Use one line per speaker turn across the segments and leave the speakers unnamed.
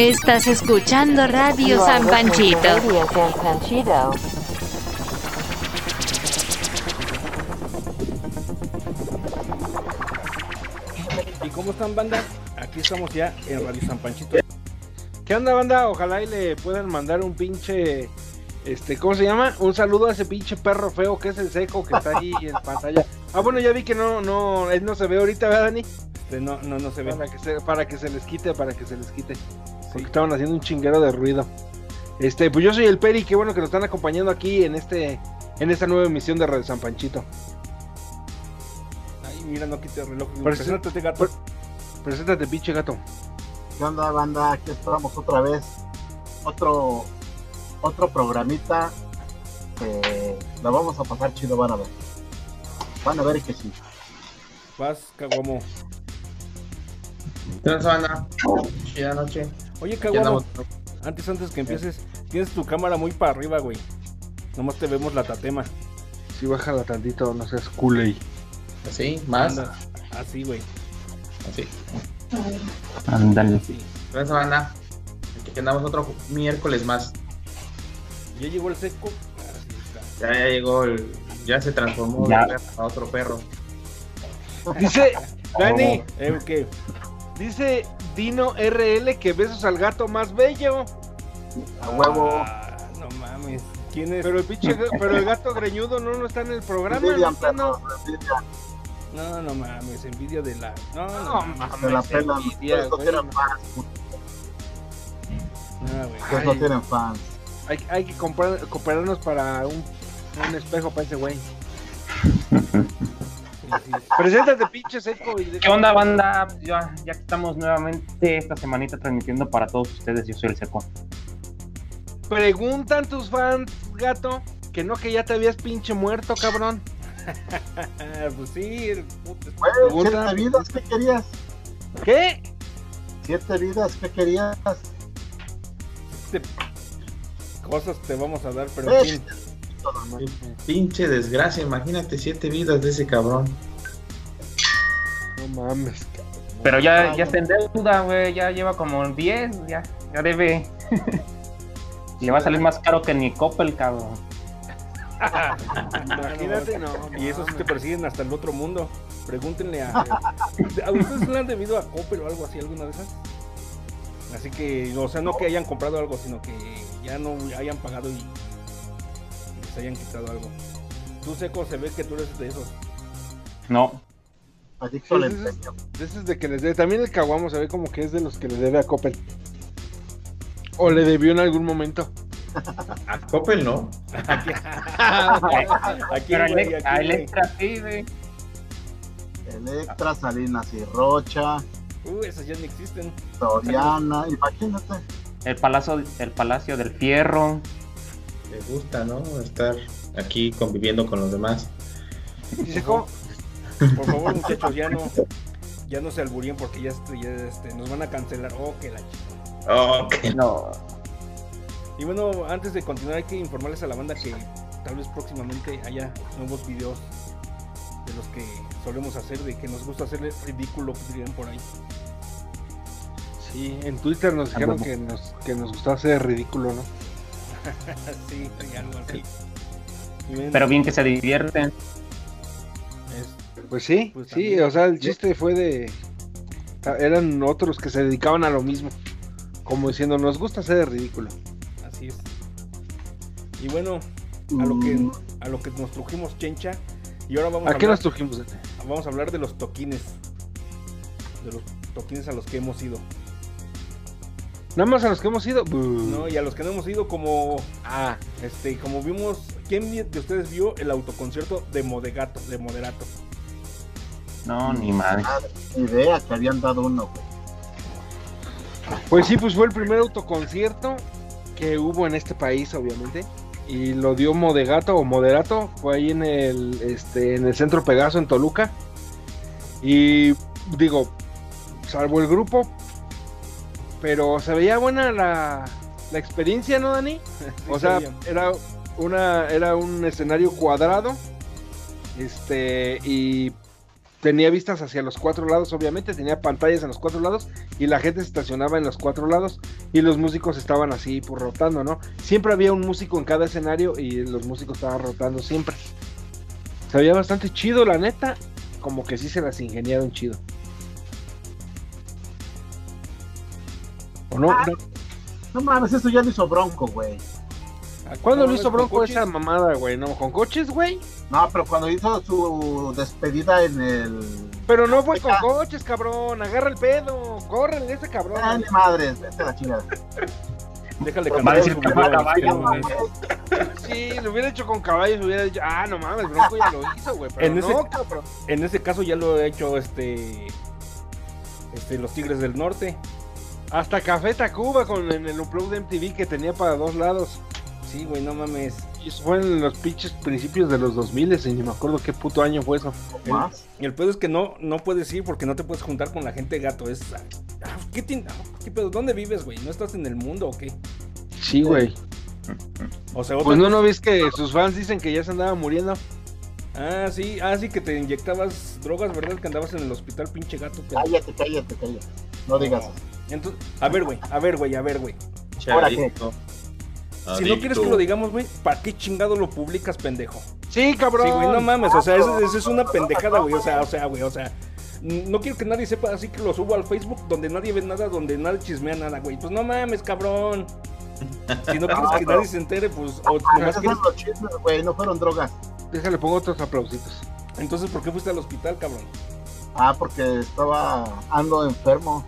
Estás escuchando Radio San Panchito.
Radio San Panchito.
¿Y cómo están, banda? Aquí estamos ya en Radio San Panchito. ¿Qué onda, banda? Ojalá y le puedan mandar un pinche. Este, ¿cómo se llama? Un saludo a ese pinche perro feo que es el seco que está ahí en pantalla. Ah, bueno, ya vi que no, no, él no se ve ahorita, ¿verdad, Dani?
Este, no, no, no se ve.
Para que se, para que se les quite, para que se les quite. Porque estaban haciendo un chinguero de ruido. Este, pues yo soy el Peri, qué bueno que nos están acompañando aquí en este, en esta nueva emisión de Radio San Panchito.
Ay, mira, no quite el reloj. Preséntate, gato.
Preséntate, pinche gato.
¿Qué onda, banda? Aquí estamos otra vez. Otro, otro programita. la vamos a pasar chido, van a ver. Van a ver que sí.
Vas, Caguamo.
¿Qué onda, banda? Chida noche.
Oye,
andamos.
antes, antes que empieces, tienes tu cámara muy para arriba, güey. Nomás te vemos la tatema.
Sí, bájala tantito, no seas culey.
¿Así? ¿Más?
Anda, Así, güey.
Así.
Ándale.
¿Qué onda, banda? Aquí andamos otro miércoles más.
Ya llegó el seco.
Ya, ya llegó el... Ya se transformó
Ya.
a otro perro.
Dice, Dani,
Eh, ¿qué?
dice Dino RL que besos al gato más bello.
A huevo.
Ah, no mames. ¿Quién es?
Pero el pinche, pero el gato greñudo no, no está en el programa.
Envidian,
no no.
No, no mames, envidia de la. No, no,
No,
mames.
Se la pelan.
envidia,
no
güey.
tienen fans.
No, güey.
No tienen fans.
Hay, hay que comprar, cooperarnos para un, un espejo para ese güey. Preséntate, pinche seco. Y de-
¿Qué onda, banda? Ya, ya que estamos nuevamente esta semanita transmitiendo para todos ustedes. Yo soy el Seco.
Preguntan tus fans, gato, que no que ya te habías pinche muerto, cabrón.
Pues sí, el puto.
Pregunta.
siete vidas, ¿qué querías?
¿Qué?
Siete vidas, ¿qué querías?
Te- Cosas te vamos a dar, pero.
Pinche desgracia, imagínate siete vidas de ese cabrón.
No mames, cabrón.
Pero ya, ya está en deuda, güey. Ya lleva como 10. Ya, ya debe. Le va a salir más caro que ni Coppel, cabrón.
Imagínate, no.
Y esos sí te persiguen hasta el otro mundo. Pregúntenle a. ¿A ustedes le han debido a Coppel o algo así, alguna de esas? Así que, o sea, no que hayan comprado algo, sino que ya no hayan pagado y, y les hayan quitado algo. Tú, Seco, se ve que tú eres de esos.
No.
Adicto al empeño.
De esos de que les debe. También el caguamo se ve como que es de los que le debe a Coppel. O le debió en algún momento.
A Coppel no.
Aquí,
Pero
güey, aquí,
a. Electra sí, güey.
Electra, Salinas y Rocha,
Uh, esas ya no existen.
Soriana, imagínate.
El palacio, el palacio del Fierro.
Le gusta, ¿no? Estar aquí conviviendo con los demás.
¿Y seco?
Por favor, muchachos, ya no, ya no se alburíen porque ya, este- ya, este, nos van a cancelar. Oh, que la ch-
Oh, que
No.
Y bueno, antes de continuar hay que informarles a la banda que tal vez próximamente haya nuevos videos de los que solemos hacer, de que nos gusta hacerle ridículo, dirían por ahí.
Sí, en Twitter nos dijeron que nos, que nos gustaba hacer ridículo, ¿no?
sí, algo así.
Pero bien que se divierten.
Es-
Pues sí,
Pues
sí, o sea, el chiste fue de... Eran otros que se dedicaban a lo mismo. Como diciendo, nos gusta hacer ridículo.
así es. Y bueno, a lo que a lo que nos trujimos chencha y ahora vamos a,
¿A qué
hablar,
nos trujimos?
vamos a hablar de los toquines. De los toquines a los que hemos ido.
Nada más a los que hemos ido.
No, y a los que no hemos ido como
Ah,
este, como vimos, ¿quién de ustedes vio el autoconcierto de Modegato, de Moderato?
No, ni madre.
idea que habían dado uno, güey.
pues sí, pues fue el primer autoconcierto que hubo en este país, obviamente. Y lo dio Modegato o Moderato. Fue ahí en el, este, en el centro Pegaso en Toluca. Y digo, salvo el grupo. Pero se veía buena la, la experiencia, ¿no, Dani? O
Sí,
sea, era una era un escenario cuadrado. Este y tenía vistas hacia los cuatro lados, obviamente, tenía pantallas en los cuatro lados y la gente se estacionaba en los cuatro lados y los músicos estaban así por rotando, ¿no? Siempre había un músico en cada escenario y los músicos estaban rotando siempre. Se veía bastante chido, la neta, como que sí se las ingeniaron chido. ¿O no?
Ah, No mames, eso ya lo hizo Bronco, güey.
¿Cuándo
No,
lo hizo Bronco esa mamada, güey? ¿No? ¿Con coches, güey?
No, pero cuando hizo su despedida en el.
Pero no fue con coches, cabrón. Agarra el pedo. Córrele ese cabrón.
Ah, ni madres, vete a la chingada.
Déjale cantar
decir
su
caballo, güey.
Sí, lo hubiera hecho con caballos, hubiera dicho, ah, no mames, Bronco ya lo hizo, güey. Pero
En
no,
ese-
cabrón.
En ese caso ya lo ha hecho este. Este, los Tigres del Norte.
Hasta Café Tacuba con en el Unplugged de MTV que tenía para dos lados.
Sí, güey, no mames.
Y eso fue en los pinches principios de los 2000 y ni me acuerdo qué puto año fue eso.
El,
Más.
el pedo es que no, no puedes ir porque no te puedes juntar con la gente gato. Es. ah, ¿Qué, tin- ah, qué pedo? ¿Dónde vives, güey? ¿No estás en el mundo o qué?
Sí, güey.
O sea,
Pues no, no ves que sus fans dicen que ya se andaba muriendo.
Ah, sí, ah, sí, que te inyectabas drogas, ¿verdad? Que andabas en el hospital, pinche gato. pero-
Cállate, cállate, cállate. No digas eso.
Entonces, a ver, güey, a ver, güey, a ver, güey.
¿Ahora qué?
Adicto.
Si no quieres que lo digamos, güey, ¿para qué chingado lo publicas, pendejo?
Sí, cabrón.
Sí, güey, no mames, o sea, eso, es una pendejada, güey, o sea, o sea, güey, o sea, no quiero que nadie sepa, así que lo subo al Facebook donde nadie ve nada, donde nadie chismea nada, güey, pues no mames, cabrón. Si no quieres que nadie se entere, pues, o nomás
Esos
quieres...
son los chismes, güey, no fueron drogas.
Déjale, pongo otros aplausitos.
Entonces, ¿por qué fuiste al hospital, cabrón?
Ah, porque estaba ando enfermo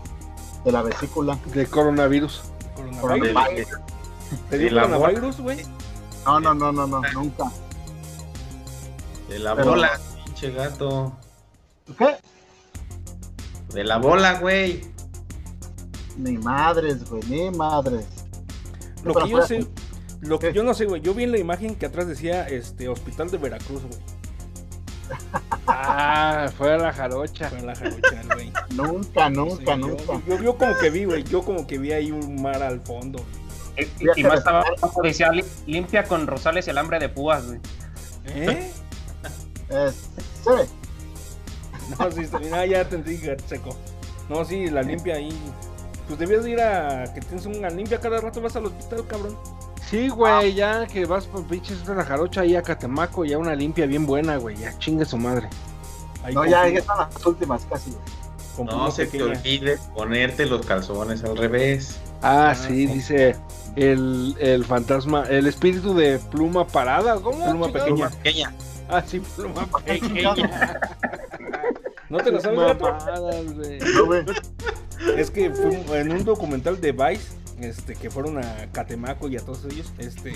de la vesícula.
De coronavirus.
Coronavirus.
Coronavirus.
¿Te dio
de la
coronavirus, güey?
No, no, no, no, no, nunca.
De la
Pero-
bola, pinche gato.
¿Qué?
De la bola, güey.
Ni madres, güey, ni madres.
Lo que yo sé, lo que
¿Qué?
yo no sé, güey, yo vi en la imagen que atrás decía, este, Hospital de Veracruz, güey.
Ah, fue a la jarocha.
Fue en la jarocha, güey.
Nunca,
Sí,
nunca,
yo-
nunca.
Yo, yo como que vi, güey, yo como que vi ahí un mar al fondo.
Y, y- y más estaba "Li- limpia con rosales y alambre de púas, güey.
¿Eh?
Es, sí,
No, sí, está bien. Ah, ya te entendí, seco. No, sí, la limpia ahí. Pues debías de ir a que tienes una limpia cada rato, vas al hospital, cabrón.
Sí, güey, ya que vas por pinches de la jarocha ahí a Catemaco, ya una limpia bien buena, güey. Ya chingue su madre.
Ahí
no, ya, ya están las últimas casi. güey.
No se te olvide ponerte los calzones al revés.
Ah,
Ah,
sí,
sí.
dice el, el fantasma, el espíritu de pluma parada. ¿Cómo?
Pluma pequeña.
Pequeña.
Ah, sí, pluma pequeña.
¿No te lo sabes, gato?
Mamadas, güey.
No, güey.
Es que fue en un documental de Vice, este, que fueron a Catemaco y a todos ellos, este,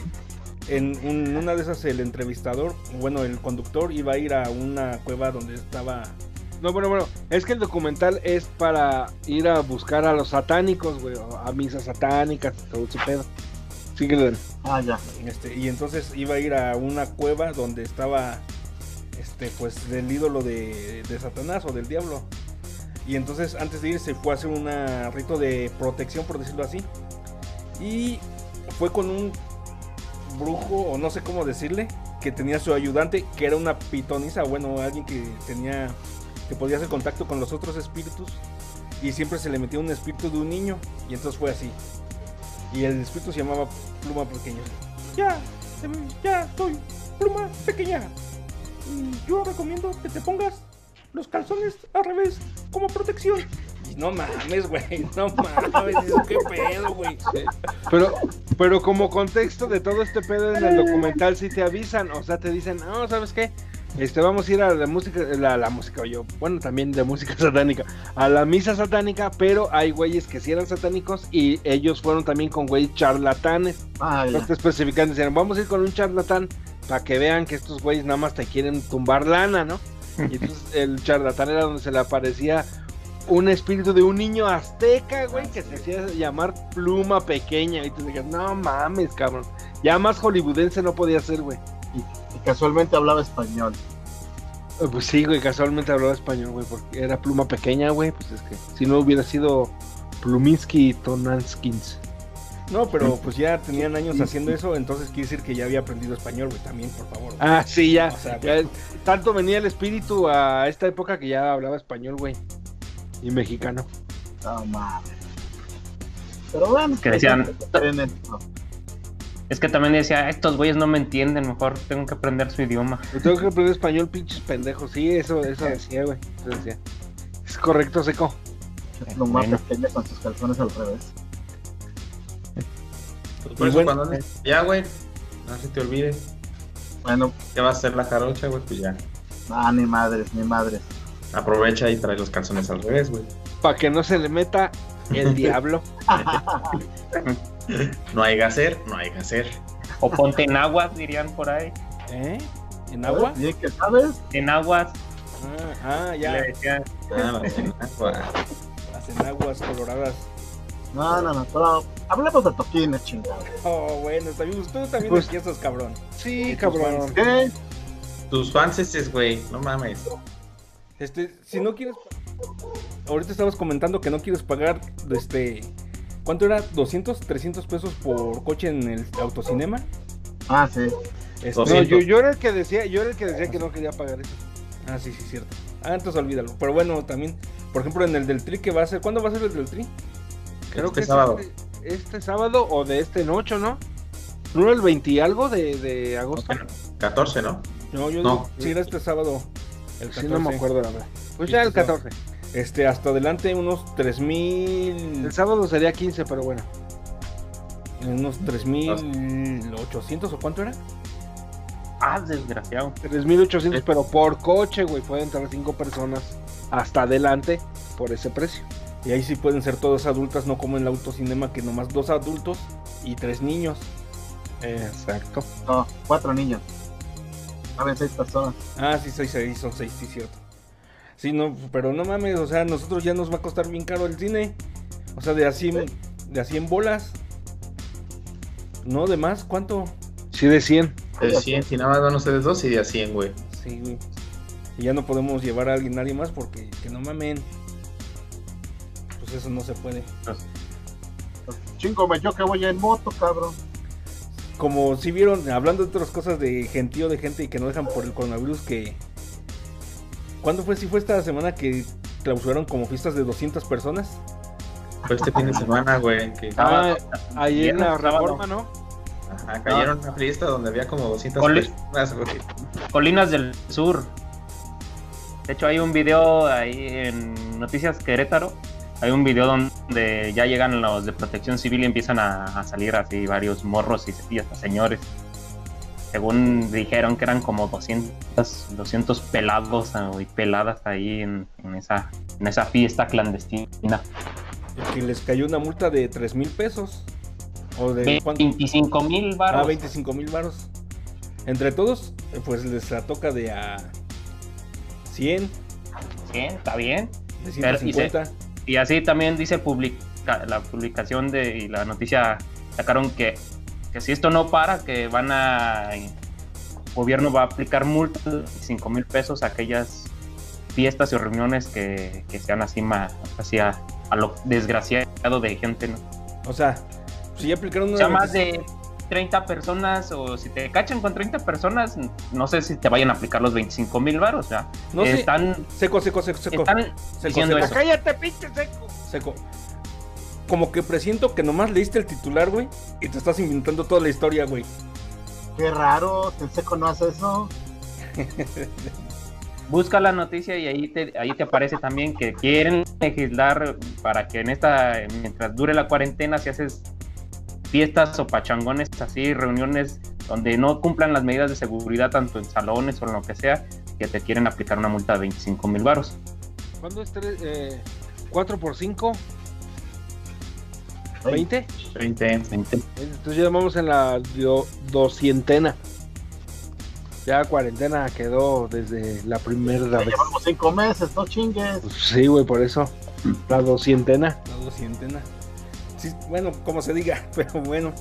en un- una de esas el entrevistador, bueno, el conductor iba a ir a una cueva donde estaba,
No, bueno, bueno, es que el documental es para ir a buscar a los satánicos, güey, a misas satánicas, todo ese pedo. Síguele.
Ah, ya.
este, y entonces iba a ir a una cueva donde estaba, este, pues, del ídolo de, de Satanás o del diablo. Y entonces antes de ir se fue a hacer un rito de protección, por decirlo así. Y fue con un brujo, o no sé cómo decirle, que tenía su ayudante, que era una pitonisa, bueno, alguien que tenía, que podía hacer contacto con los otros espíritus. Y siempre se le metía un espíritu de un niño. Y entonces fue así. Y el espíritu se llamaba Pluma Pequeña. Ya, em, ya soy Pluma Pequeña. Y yo recomiendo que te pongas los calzones al revés como protección. Y no mames, güey, no mames, qué pedo, güey.
Pero, pero como contexto de todo este pedo en el documental sí te avisan, o sea, te dicen, no, ¿sabes qué? Este, vamos a ir a la música, la, la música, yo, bueno, también de música satánica, a la misa satánica, pero hay güeyes que sí eran satánicos y ellos fueron también con güeyes charlatanes.
Ah,
No
ya.
te especifican, decían, vamos a ir con un charlatán para que vean que estos güeyes nada más te quieren tumbar lana, ¿no? Y entonces el charlatán era donde se le aparecía un espíritu de un niño azteca, güey, que se hacía llamar pluma pequeña. Y tú dices, no mames, cabrón. Ya más hollywoodense no podía ser, güey.
Casualmente hablaba español.
Eh, Pues sí, güey, casualmente hablaba español, güey, porque era pluma pequeña, güey. Pues es que si no hubiera sido Pluminsky y Tonanskins.
No, pero pues ya tenían años haciendo eso, entonces quiere decir que ya había aprendido español, güey, también, por favor. güey.
Ah, sí, ya.
O sea,
ya tanto venía el espíritu a esta época que ya hablaba español, güey. Y mexicano.
No mames. Pero bueno,
Que decían-
en esto.
Es que también decía, estos güeyes no me entienden, mejor tengo que aprender su idioma.
Yo tengo que aprender español, pinches pendejos. Sí, eso, eso decía, güey. Eso decía. Es correcto, seco.
Es lo más
Bueno.
pequeño con sus calzones al revés.
Pues por
Y
eso
bueno,
cuando andes- Ya, güey. No se te olvide.
Bueno,
Ya va a ser la jarocha, güey. Pues ya.
ah, ni madres, ni madres.
Aprovecha y trae los calzones al revés, güey.
Para que no se le meta el diablo.
No hay que hacer, no hay que hacer.
O ponte en aguas, dirían por ahí.
¿Eh? ¿En agua?
Bien que sabes.
En aguas,
Ah, ah, ya.
le decían.
Ah.
Las enaguas coloradas.
No, no, no, pero hablemos de toquines, chingado.
Oh, bueno, también, tú también
Pues-
aquí estás, cabrón.
Sí, cabrón.
¿Qué?
Tus fans es, güey. No mames.
Este, si no quieres. Ahorita estabas comentando que no quieres pagar, este. ¿Cuánto era? ¿200, 300 pesos por coche en el autocinema?
Ah, sí.
Este,
No,
200.
yo, yo era el que decía, yo era el que decía que no quería pagar eso.
Ah, sí, sí, cierto. Ah, entonces olvídalo. Pero bueno, también, por ejemplo, en el del tri que va a ser. ¿Cuándo va a ser el del tri?
Creo
Este
que es
sábado.
Este, este sábado o de este noche, ¿no? ¿No era el 20 y algo de, de agosto?
14, ¿no?
No, yo
No.
sí era este sábado. El 14.
Sí, no me acuerdo la verdad. Pues ya el
este sábado.
14.
Este, hasta adelante unos 3000.
El sábado sería 15, pero bueno.
Unos 3800 o cuánto era?
Ah, desgraciado.
3.800, pero por coche, güey. Pueden entrar 5 personas hasta adelante por ese precio.
Y ahí sí pueden ser todas adultas, no como en el autocinema que nomás dos adultos y tres niños.
Exacto.
No, cuatro niños. Saben seis personas.
Ah, sí, seis, seis, son seis, sí, cierto. Sí, no, pero no mames, o sea, a nosotros ya nos va a costar bien caro el cine. O sea, de a 100, de a 100 bolas. No, de más, ¿cuánto?
Sí, de 100.
De 100, si nada más van ustedes dos y de a 100, güey.
Sí, güey. Y ya no podemos llevar a alguien, nadie más, porque que no mamen. Pues eso no se puede.
Chingo, me yo que voy en moto, cabrón.
Como si vieron, hablando de otras cosas de gentío de gente y que no dejan por el coronavirus, que... ¿Cuándo fue? Si fue esta semana que clausuraron como fiestas de 200 personas.
Fue este fin de semana, güey. Que
Ah, ahí en la reforma, ¿no?
ajá, cayeron en una fiesta donde había como 200
Cole-
personas, güey.
Colinas del Sur. De hecho, hay un video ahí en Noticias Querétaro. Hay un video donde ya llegan los de protección civil y empiezan a, a salir así varios morros y, y hasta señores. Según dijeron que eran como 200, 200 pelados ah, y peladas ahí en, en esa, en esa fiesta clandestina.
Que les cayó una multa de 3 mil pesos. O de cuánto?
25 mil
Ah,
baros.
25 mil varos. Entre todos, pues les la toca de a 100,
Sí, está bien.
de
Pero, y se-
150.
Y así también dice publica- la publicación de y la noticia sacaron que, que si esto no para, que van a el gobierno va a aplicar multas de 5 mil pesos a aquellas fiestas y reuniones que, que sean así más hacia a lo desgraciado de gente, ¿no?
O sea, si ya aplicaron
O
una
sea, más de 30 personas o si te cachan con 30 personas, no sé si te vayan a aplicar los 25 mil varos, o sea,
No sé.
están,
Seco, seco, seco, seco.
están
seco,
diciendo
seco.
eso.
¡Cállate, pinche seco!
Seco. Como que presiento que nomás leíste el titular, güey, y te estás inventando toda la historia, güey.
Qué raro, el seco no hace eso.
Busca la noticia y ahí te, ahí te aparece también que quieren legislar para que en esta, mientras dure la cuarentena, si haces fiestas o pachangones así, reuniones donde no cumplan las medidas de seguridad, tanto en salones o en lo que sea, que te quieren aplicar una multa de 25 mil varos.
¿Cuándo es tres, eh, 4 por 5? ¿20?
20.
Entonces ya vamos en la doscientena. Ya cuarentena quedó desde la primera
Ya
vez.
llevamos cinco meses, no chingues.
Pues sí, güey, por eso. La doscientena.
La doscientena. Sí, bueno, como se diga, pero bueno.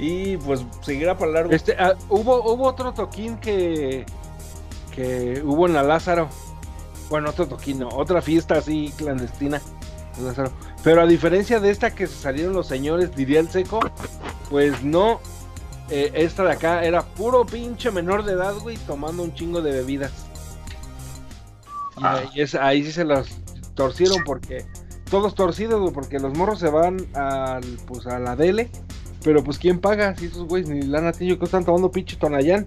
Y pues seguirá para largo.
Este, ah, hubo, hubo otro toquín que, que hubo en la Lázaro. Bueno, otro toquín, no, otra fiesta así clandestina. Lázaro. Pero a diferencia de esta que se salieron los señores, diría el seco, pues no. Eh, esta de acá era puro pinche menor de edad, güey, tomando un chingo de bebidas. Y
Ah.
ahí, es- ahí sí se las torcieron porque todos torcidos, güey, porque los morros se van al, pues a la dele. Pero pues quién paga si esos güeyes ni lana tienen, que están tomando pinche tonayán.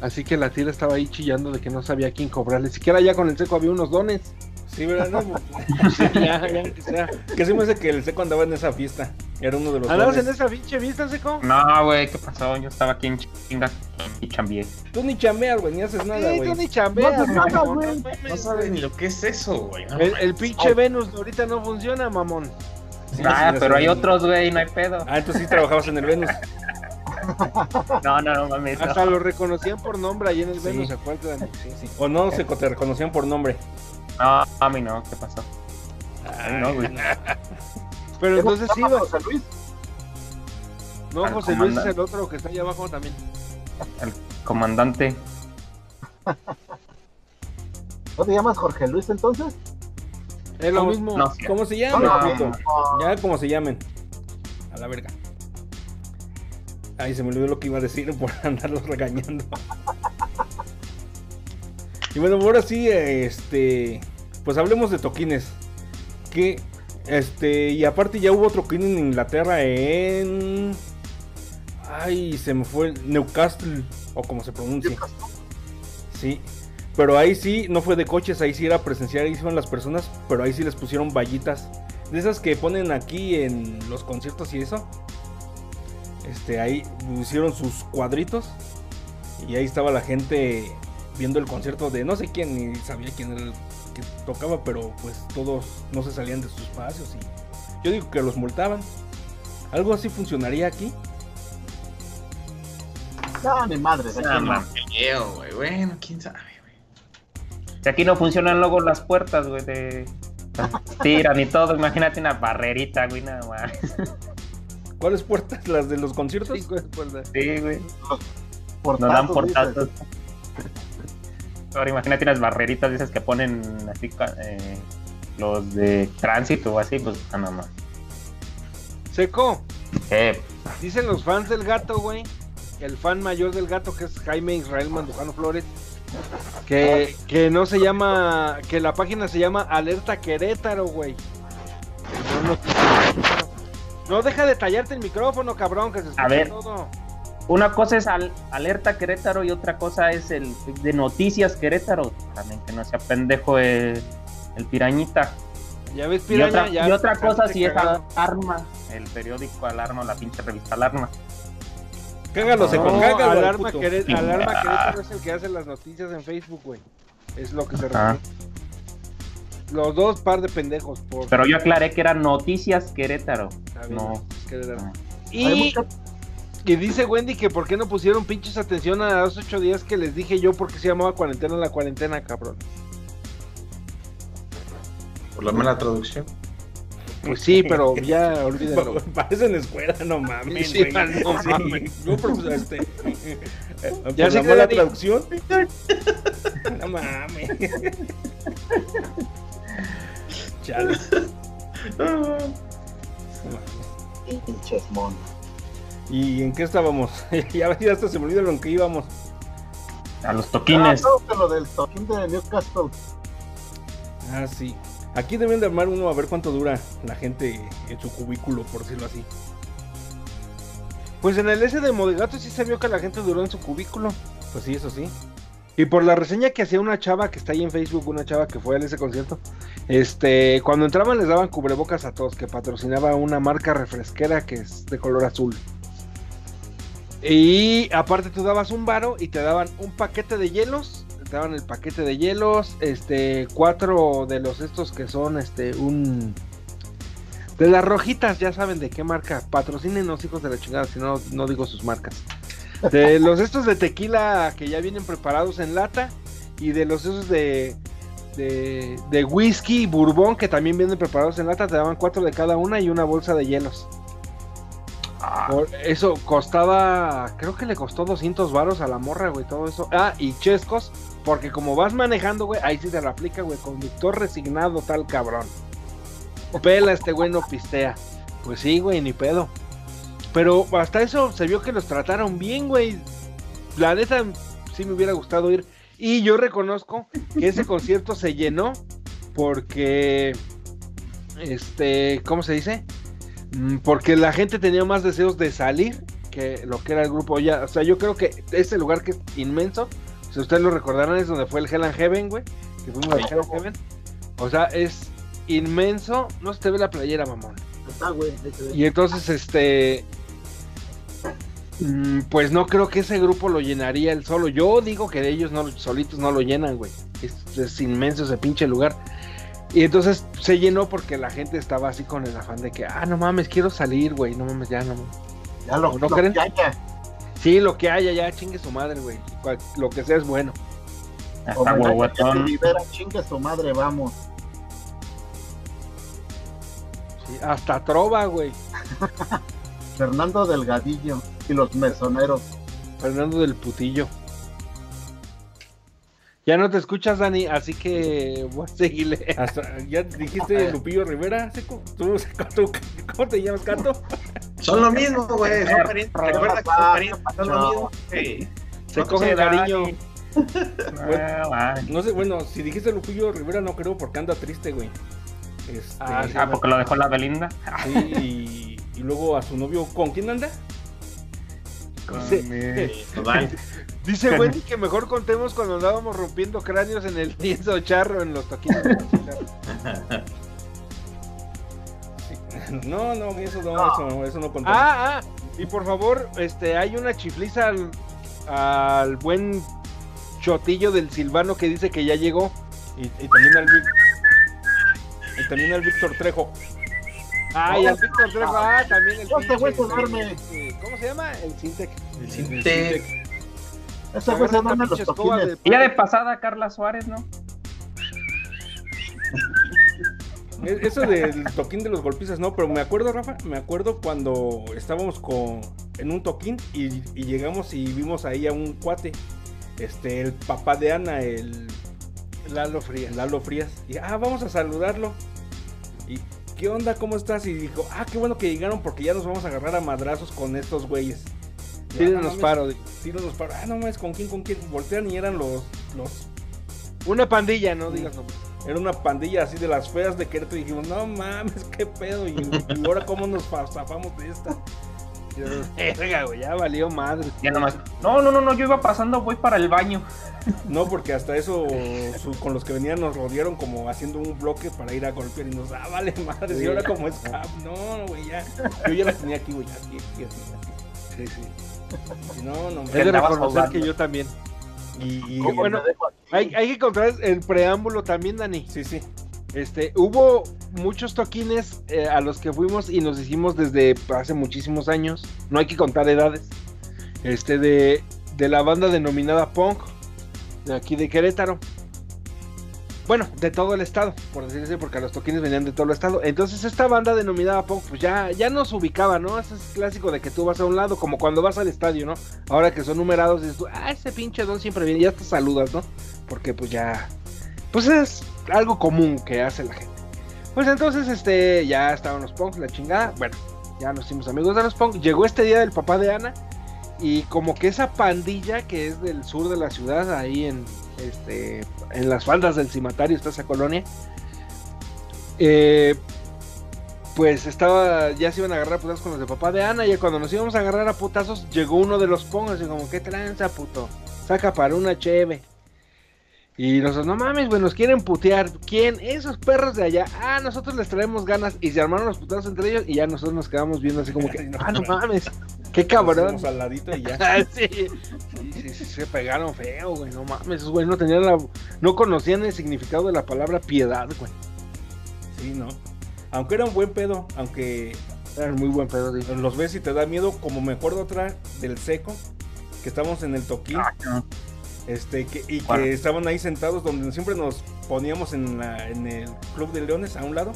Así que la tira estaba ahí chillando de que no sabía quién cobrarle. Siquiera ya con el seco había unos dones.
Sí, ¿verdad? No,
Sí, ya, ya, que sea.
que sí me hace que el seco andaba en esa fiesta. Era uno de los.
¿Andabas en esa pinche vista, seco?
No, güey, ¿qué pasó? Yo estaba aquí en chinga y chambié.
Tú ni chameas, güey, ni haces nada,
Sí,
güey.
tú ni chambeas,
No nada, güey.
no
sabes ni lo que es eso, güey.
El, el pinche Venus ahorita no funciona, mamón.
Sí,
ah,
sí,
pero
sí.
hay otros, güey, no hay pedo.
Ah, entonces sí trabajabas en el Venus.
No, no, no mames. no.
Hasta lo reconocían por nombre ahí en el
Sí.
Venus, ¿se acuerdan?
Sí, sí. O no, se te reconocían por nombre.
No, a mí no, ¿qué pasó? Ay, no, güey.
Pero entonces sí,
¿Cómo
no,
se llama José Luis?
no,
Al
José Luis es el otro que está allá abajo también.
Comandante.
¿No te llamas Jorge Luis entonces?
Es lo
¿Cómo?
mismo.
No, sí.
¿Cómo se
No,
llaman?
no,
Pablito?
no.
Ya como se llamen. A la verga. Ay, se me olvidó lo que iba a decir por andarlos regañando. Y bueno, ahora sí, este. Pues hablemos de toquines. Que. Este. Y aparte ya hubo toquín en Inglaterra en. Ay, se me fue. Newcastle. O como se pronuncia. Sí. Pero ahí sí, no fue de coches, ahí sí era presencial, ahí iban las personas, pero ahí sí les pusieron vallitas. De esas que ponen aquí en los conciertos y eso. Este, ahí pusieron sus cuadritos. Y ahí estaba la gente viendo el concierto de no sé quién, ni sabía quién era el que tocaba, pero pues todos no se salían de sus espacios. Y yo digo que los multaban. ¿Algo así funcionaría aquí?
No, ni madres. aquí no.
güey. Bueno, quién sabe, güey.
Si aquí no funcionan luego las puertas, güey, de... Tiran y todo, imagínate una barrerita, güey, nada más.
¿Cuáles puertas? ¿Las de los conciertos?
De.
Sí, güey.
Portazos,
Nos dan
dices.
Ahora imagínate unas barreritas de esas que ponen así eh, los de tránsito o así, pues ah, nada más.
Seco,
Eh,
dicen los fans del gato, güey. El fan mayor del gato, que es Jaime Israel Mandujano Flores. Que, que no se llama. Que la página se llama Alerta Querétaro, güey. No, no, no deja de tallarte el micrófono, cabrón, que se escucha
ver.
todo.
Una cosa es al- alerta Querétaro y otra cosa es el de noticias Querétaro. También que no sea pendejo el, el pirañita.
Ya ves,
Y
piraña,
otra,
ya.
y otra cosa si es. Alarma, el periódico Alarma, la pinche revista Alarma.
Cágalo, se
No,
con cágalo. al
Alarma,
puto.
Alarma Querétaro es el que hace las noticias en Facebook, güey. Es lo que se refiere.
Ah.
Los dos par de pendejos, por.
Pero yo aclaré que eran noticias Querétaro.
Está bien,
No.
Querétaro. Y,
Hay
y dice Wendy que por qué no pusieron pinches atención a los ocho días que les dije yo porque se llamaba cuarentena la cuarentena, cabrón.
Por la mala traducción.
Pues sí, pero ya olvídalo.
Pa- Parecen escuela, no mames.
Sí,
güey.
no
Sí.
mames.
No, pero, pues, este,
Ya
la
que
mala
Dani-
traducción. No mames. Chale.
Pinches monos.
¿Y en qué estábamos? ya, ya hasta se me olvidó lo en que íbamos.
A los
Ah,
toquines.
no, que lo del toquín de Newcastle.
Ah, sí. Aquí deben de armar uno a ver cuánto dura la gente en su cubículo, por decirlo así.
Pues en el S de Modegato sí se vio que la gente duró en su cubículo.
Pues sí, eso sí.
Y por la reseña que hacía una chava que está ahí en Facebook, una chava que fue a ese concierto, este, cuando entraban les daban cubrebocas a todos, que patrocinaba una marca refresquera que es de color azul. Y aparte tú dabas un varo y te daban un paquete de hielos, te daban el paquete de hielos, este, cuatro de los estos que son, este, un... De las rojitas, ya saben de qué marca, patrocinen los hijos de la chingada, si no, no digo sus marcas. De los estos de tequila que ya vienen preparados en lata y de los esos de, de, de whisky bourbon que también vienen preparados en lata, te daban cuatro de cada una y una bolsa de hielos. Eso costaba, creo que le costó 200 varos a la morra, güey, todo eso. Ah, y chescos, Porque como vas manejando, güey, ahí sí te la güey. Conductor resignado, tal cabrón. Pela, este güey no pistea. Pues sí, güey, ni pedo. Pero hasta eso se vio que los trataron bien, güey. La neta, sí me hubiera gustado ir. Y yo reconozco que ese concierto se llenó porque, este, ¿cómo se dice? Mm, Porque la gente tenía más deseos de salir que lo que era el grupo ya. O sea, yo creo que ese lugar que es inmenso, si ustedes lo recordarán, es donde fue el Hell and Heaven, güey. Que fuimos al Hell and Heaven. O sea, es inmenso. No se te ve la playera, mamón.
Güey.
Y entonces, este. mm, Pues no creo que ese grupo lo llenaría el solo. Yo digo que de ellos no, solitos no lo llenan, güey. Es, es inmenso ese pinche lugar. Y entonces se llenó porque la gente estaba así con el afán de que, ah, no mames, quiero salir, güey. No mames, ya no mames.
Ya lo,
¿No
lo
creen?
que haya.
Sí, lo que haya, ya chingue su madre, güey. Lo que sea es bueno.
Huehuetón.
libera, chingue su madre, vamos.
Sí, hasta trova, güey.
Fernando Delgadillo y los mesoneros.
Fernando del Putillo. Ya no te escuchas, Dani, así que voy a seguirle.
Hasta, ¿Ya dijiste Lupillo Rivera, Seco? ¿Tú, Seco, tú, ¿Cómo te llamas, Cato?
Son lo mismo, güey. Son parientes. Recuerda que son parientes. Son lo mismo. güey.
Se
No,
coge
sí,
cariño.
Ah.
No sé, bueno, si dijiste Lupillo Rivera no creo porque anda triste, güey. Este,
Ah, sí.
Ah, porque lo dejó la Belinda.
sí, y, y luego a su novio, ¿con quién anda?
Dice Wendy que mejor contemos cuando andábamos rompiendo cráneos en el lienzo charro en los toquines.
No, no, eso no,
No.
Eso, eso no contó.
ah, ah, y por favor, este, hay una chifliza al, al buen chotillo del Silvano que dice que ya llegó.
Y, y también al y también al Víctor Trejo.
Ah, y al Víctor Trejo, ah, también el
este güey se
pinche,
duerme.
este, ¿Cómo se llama? El Sintec.
El Sintec.
Ese güey se en los toquines.
Y ya de pasada, Carla Suárez, ¿no?
Eso del toquín de los golpizas, no, pero me acuerdo, Rafa, me acuerdo cuando estábamos con, en un toquín y, y llegamos y vimos ahí a un cuate, este, el papá de Ana, el
Lalo Frías.
Lalo Frías. Y, ah, vamos a saludarlo. Y, ¿qué onda? ¿Cómo estás? Y dijo, ah, qué bueno que llegaron porque ya nos vamos a agarrar a madrazos con estos güeyes. Ah,
Tírenos
no mames,
paro. dijo.
tírenos paro. Ah, no mames, ¿con quién? ¿Con quién? Voltean y eran los, los
Una pandilla, no digas nombres.
Era una pandilla así de las feas de Querétaro y dijimos, no mames, qué pedo. Y, y ahora cómo nos fa- zafamos de esta.
Verga, güey, ya valió madre.
Ya nomás. No, no, no, no, yo iba pasando, voy para el baño.
No, porque hasta eso su- con los que venían nos rodearon como haciendo un bloque para ir a golpear y nos, ah, vale madre. Y ahora como es cap, no, güey, ya. Yo ya las tenía aquí, güey, aquí, aquí, aquí,
Sí, sí.
No, no,
He de reconocer que yo también.
Y, y-
bueno. Hay, hay que contar el preámbulo también, Dani.
sí, sí.
Este, hubo muchos toquines eh, a los que fuimos y nos hicimos desde hace muchísimos años. No hay que contar edades. Este, de, la banda denominada Punk, de aquí de Querétaro. Bueno, de todo el estado, por decirlo así, porque los toquines venían de todo el estado. Entonces, esta banda denominada Punk, pues ya, ya nos ubicaba, ¿no? Ese es clásico de que tú vas a un lado, como cuando vas al estadio, ¿no? Ahora que son numerados, dices tú, ah, ese pinche don siempre viene, ya te saludas, ¿no? Porque pues ya, pues es algo común que hace la gente. Pues entonces, este, ya estaban los Punk, la chingada. Bueno, ya nos hicimos amigos de los Punk. Llegó este día del papá de Ana. Y como que esa pandilla que es del sur de la ciudad, ahí en, este, en las faldas del cimatario, está esa colonia. eh, pues estaba, ya se iban a agarrar a putazos con los de papá de Ana. Y cuando nos íbamos a agarrar a putazos, llegó uno de los Punk, así como, ¿qué tranza, puto? Saca para una cheve. Y nosotros, no mames, güey, nos quieren putear. ¿Quién? Esos perros de allá. Ah, nosotros les traemos ganas. Y se armaron los putazos entre ellos. Y ya nosotros nos quedamos viendo así como que, ah, no mames, qué cabrón.
Nos al ladito y ya.
Ah, sí. Sí, sí, sí, se pegaron feo, güey. No mames, esos güey no tenían la. No conocían el significado de la palabra piedad, güey.
Sí, ¿no? Aunque era un buen pedo, aunque
Eran muy buen pedo, digo.
los ves y te da miedo, como me acuerdo otra del seco, que estamos en el toquín. Este, que, y que estaban ahí sentados donde siempre nos poníamos en, la- en el Club de Leones a un lado.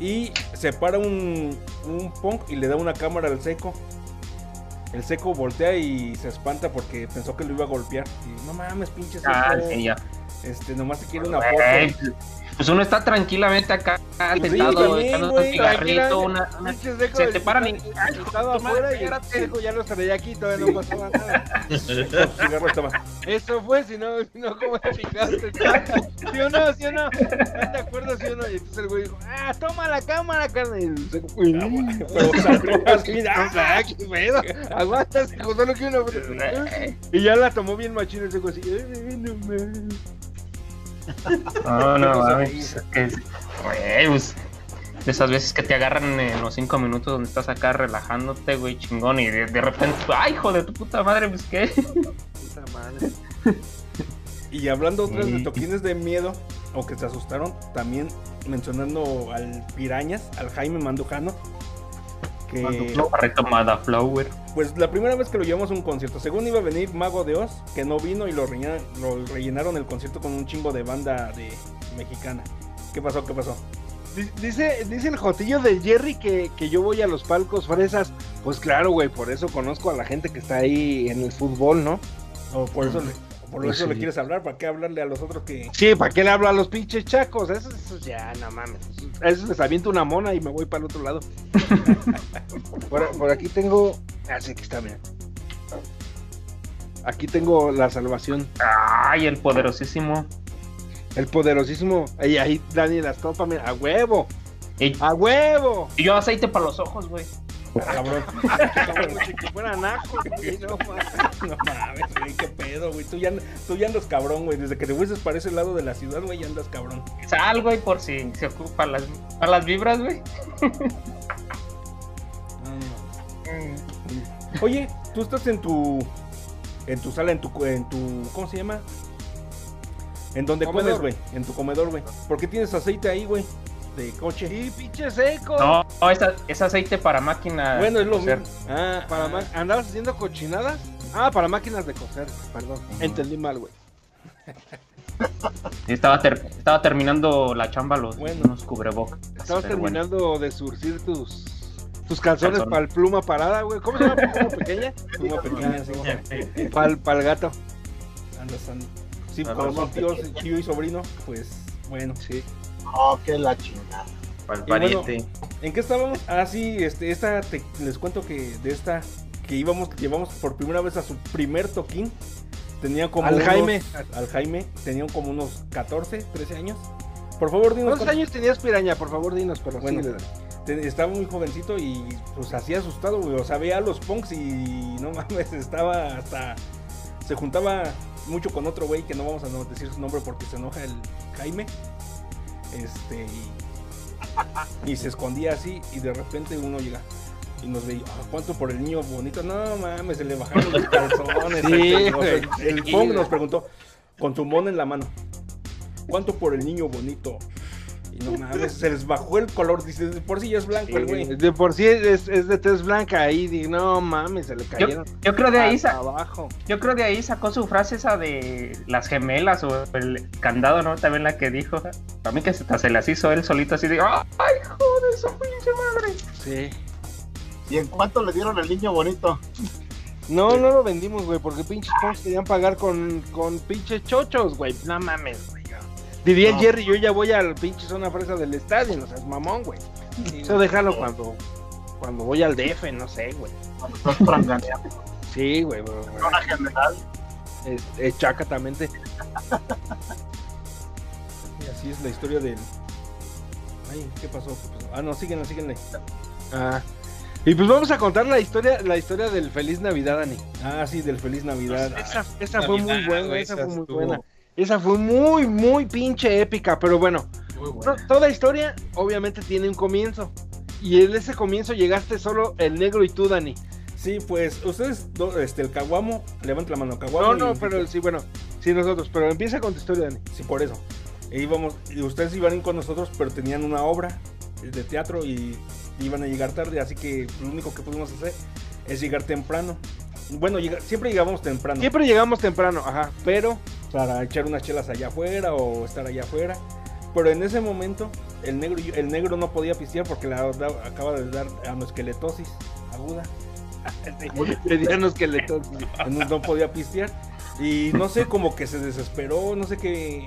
Y se para un, un punk y le da una cámara al seco. El seco voltea y se espanta porque pensó que lo iba a golpear. Y no mames, pinche seco.
Ah, sí, ya.
Este, nomás te quiere una
Güey,
foto.
Pues uno está tranquilamente acá
sí,
sentado
también,
echando un
güey,
cigarrito, una, una- se te paran y
estaba-
Ay,
Estaba
madre,
afuera y el
espérate.
seco ya los traía aquí, todavía no pasaba nada. Eso fue, si no, si no, ¿cómo te fijaste? ¿Sí o no? ¿Sí o no? ¿No te acuerdas, sí o no? Y entonces el güey dijo, ah, toma la cámara, carne. Y el seco, uy,
Pero saltó así,
Ah,
ah,
qué pedo. Aguantas, hijo, solo que una Y ya la tomó bien machino el seco así. "Ay, no mames".
No, no,
Pero
mames, es güey, pues, de esas veces que te agarran en los cinco minutos donde estás acá relajándote, güey, chingón, y de, de repente, ay, hijo de tu puta madre, pues, ¿qué?
Puta madre.
Y hablando otras de toquines de miedo o que se asustaron, también mencionando al Pirañas, al Jaime Mandujano, que.
Correcto, Flower.
pues la primera vez que lo llevamos a un concierto, según iba a venir Mago de Oz, que no vino y lo rellenaron, lo rellenaron el concierto con un chingo de banda de mexicana. ¿Qué pasó? ¿Qué pasó?
Di- Dice, dice el jotillo del Jerry que, que yo voy a los palcos fresas. Pues claro, güey, por eso conozco a la gente que está ahí en el fútbol, ¿no?
O por eso, le, por
Pues
eso le quieres hablar, ¿para qué hablarle a los otros que...
Sí, ¿para qué le hablo a los pinches chacos? Eso, eso ya, no mames. A eso les aviento una mona y me voy para el otro lado. por, por aquí tengo. Ah, sí, aquí está, mira. Aquí tengo la salvación.
Ay, el poderosísimo.
El poderosísimo. Ahí, ahí, Dani las topa, mira. A huevo.
Y,
A huevo.
y yo aceite para los ojos, güey.
Cabrón.
Como si que fuera naco, güey, no mames.
No mames, güey, qué pedo, güey. Tú ya, tú ya andas cabrón, güey. Desde que te fuiste para ese lado de la ciudad, güey, ya andas cabrón.
Sal, güey, por si se ocupa las, para las vibras, güey.
Oye, tú estás en tu. En tu sala, en tu. En tu ¿Cómo se llama? En donde
Comedor.
puedes, güey. En tu comedor, güey. ¿Por qué tienes aceite ahí, güey? De coche.
Sí, pinche seco.
No, no, es, es aceite para máquina.
Bueno, es lo
coser.
mismo. Ah,
Para
ah,
¿Andabas haciendo cochinadas? Ah, para máquinas de coser, perdón. Entendí mal, güey.
Y Estaba, ter- estaba terminando la chamba los
Bueno.
unos cubrebocas.
Estabas
bueno.
terminando de surcir tus tus calzones para el pluma parada, güey. ¿Cómo se llama? ¿Pluma pequeña?
Pluma pequeña, sí.
Para el gato.
Andas, andas. Sí, como tíos, tío y sobrino, pues bueno.
Sí.
Oh, qué la chingada.
Para el
Y bueno,
pariente.
¿En qué estábamos? Ah, sí, este, esta, te- les cuento que de esta, que íbamos, llevamos por primera vez a su primer toquín. Tenía como
Al
unos-
Jaime.
Al Jaime, tenían como unos 14, 13 años. Por favor, dinos.
¿Cuántos
cuánto-
años tenías piraña? Por favor, dinos, pero
Bueno. te- estaba muy jovencito y pues así asustado, güey. O sea, veía a los punks y no mames, estaba hasta. Se juntaba mucho con otro güey que no vamos a decir su nombre porque se enoja el Jaime. Este. Y, y se escondía así y de repente uno llega y nos veía, "Ah, ¿cuánto por el niño bonito? No mames, se le bajaron los calzones.
Sí,
el
güey.
nos preguntó, con su mono en la mano, ¿cuánto por el niño bonito? Y no mames, se les bajó el color, dice, por si ya es blanco el güey.
De por sí es, es de tez blanca ahí. Digo, no mames, se le cayeron.
yo creo de ahí
abajo.
yo creo de ahí sacó su frase esa de las gemelas o el candado, ¿no? También la que dijo. A mí que hasta se las hijo él solito así de ¡Ay, joder, su pinche madre!
Sí.
¿Y en cuánto le dieron el niño bonito?
No, no lo vendimos, güey, porque pinches punks querían pagar con, con pinches chochos, güey. No mames, güey. Diría
No.
Jerry, yo ya voy al pinche zona fresa del estadio, no seas mamón, güey. Eso déjalo cuando, cuando voy al DF, no sé, güey.
Cuando estás franganeando.
Sí, güey, güey, güey.
Zona general.
Es, es chacatamente.
Y así es la historia del. Ay, ¿qué pasó? ¿Qué pasó? Ah, no, síguenle, síguenle.
Ah. Y pues vamos a contar la historia, la historia del Feliz Navidad, Dani.
Ah, sí, del Feliz Navidad.
Esa, esa fue muy buena,
güey,
esa
esa
fue muy
estuvo
buena. Esa fue muy, muy pinche épica, pero bueno, toda historia obviamente tiene un comienzo. Y en ese comienzo llegaste solo el negro y tú, Dani.
Sí, pues ustedes, este, el Caguamo, levanta la mano, Caguamo.
No, no, pero sí, bueno, sí nosotros, pero empieza con tu historia, Dani.
Sí, por eso. E íbamos, y ustedes iban con nosotros, pero tenían una obra de teatro y iban a llegar tarde, así que lo único que pudimos hacer es llegar temprano. Bueno, siempre llegábamos temprano
Siempre llegamos temprano, ajá, pero
para echar unas chelas allá afuera o estar allá afuera. Pero en ese momento el negro, el negro no podía pistear porque le da- acaba de dar anosqueletosis aguda.
Esqueletos.
no, no podía pistear. Y no sé, como que se desesperó, no sé qué,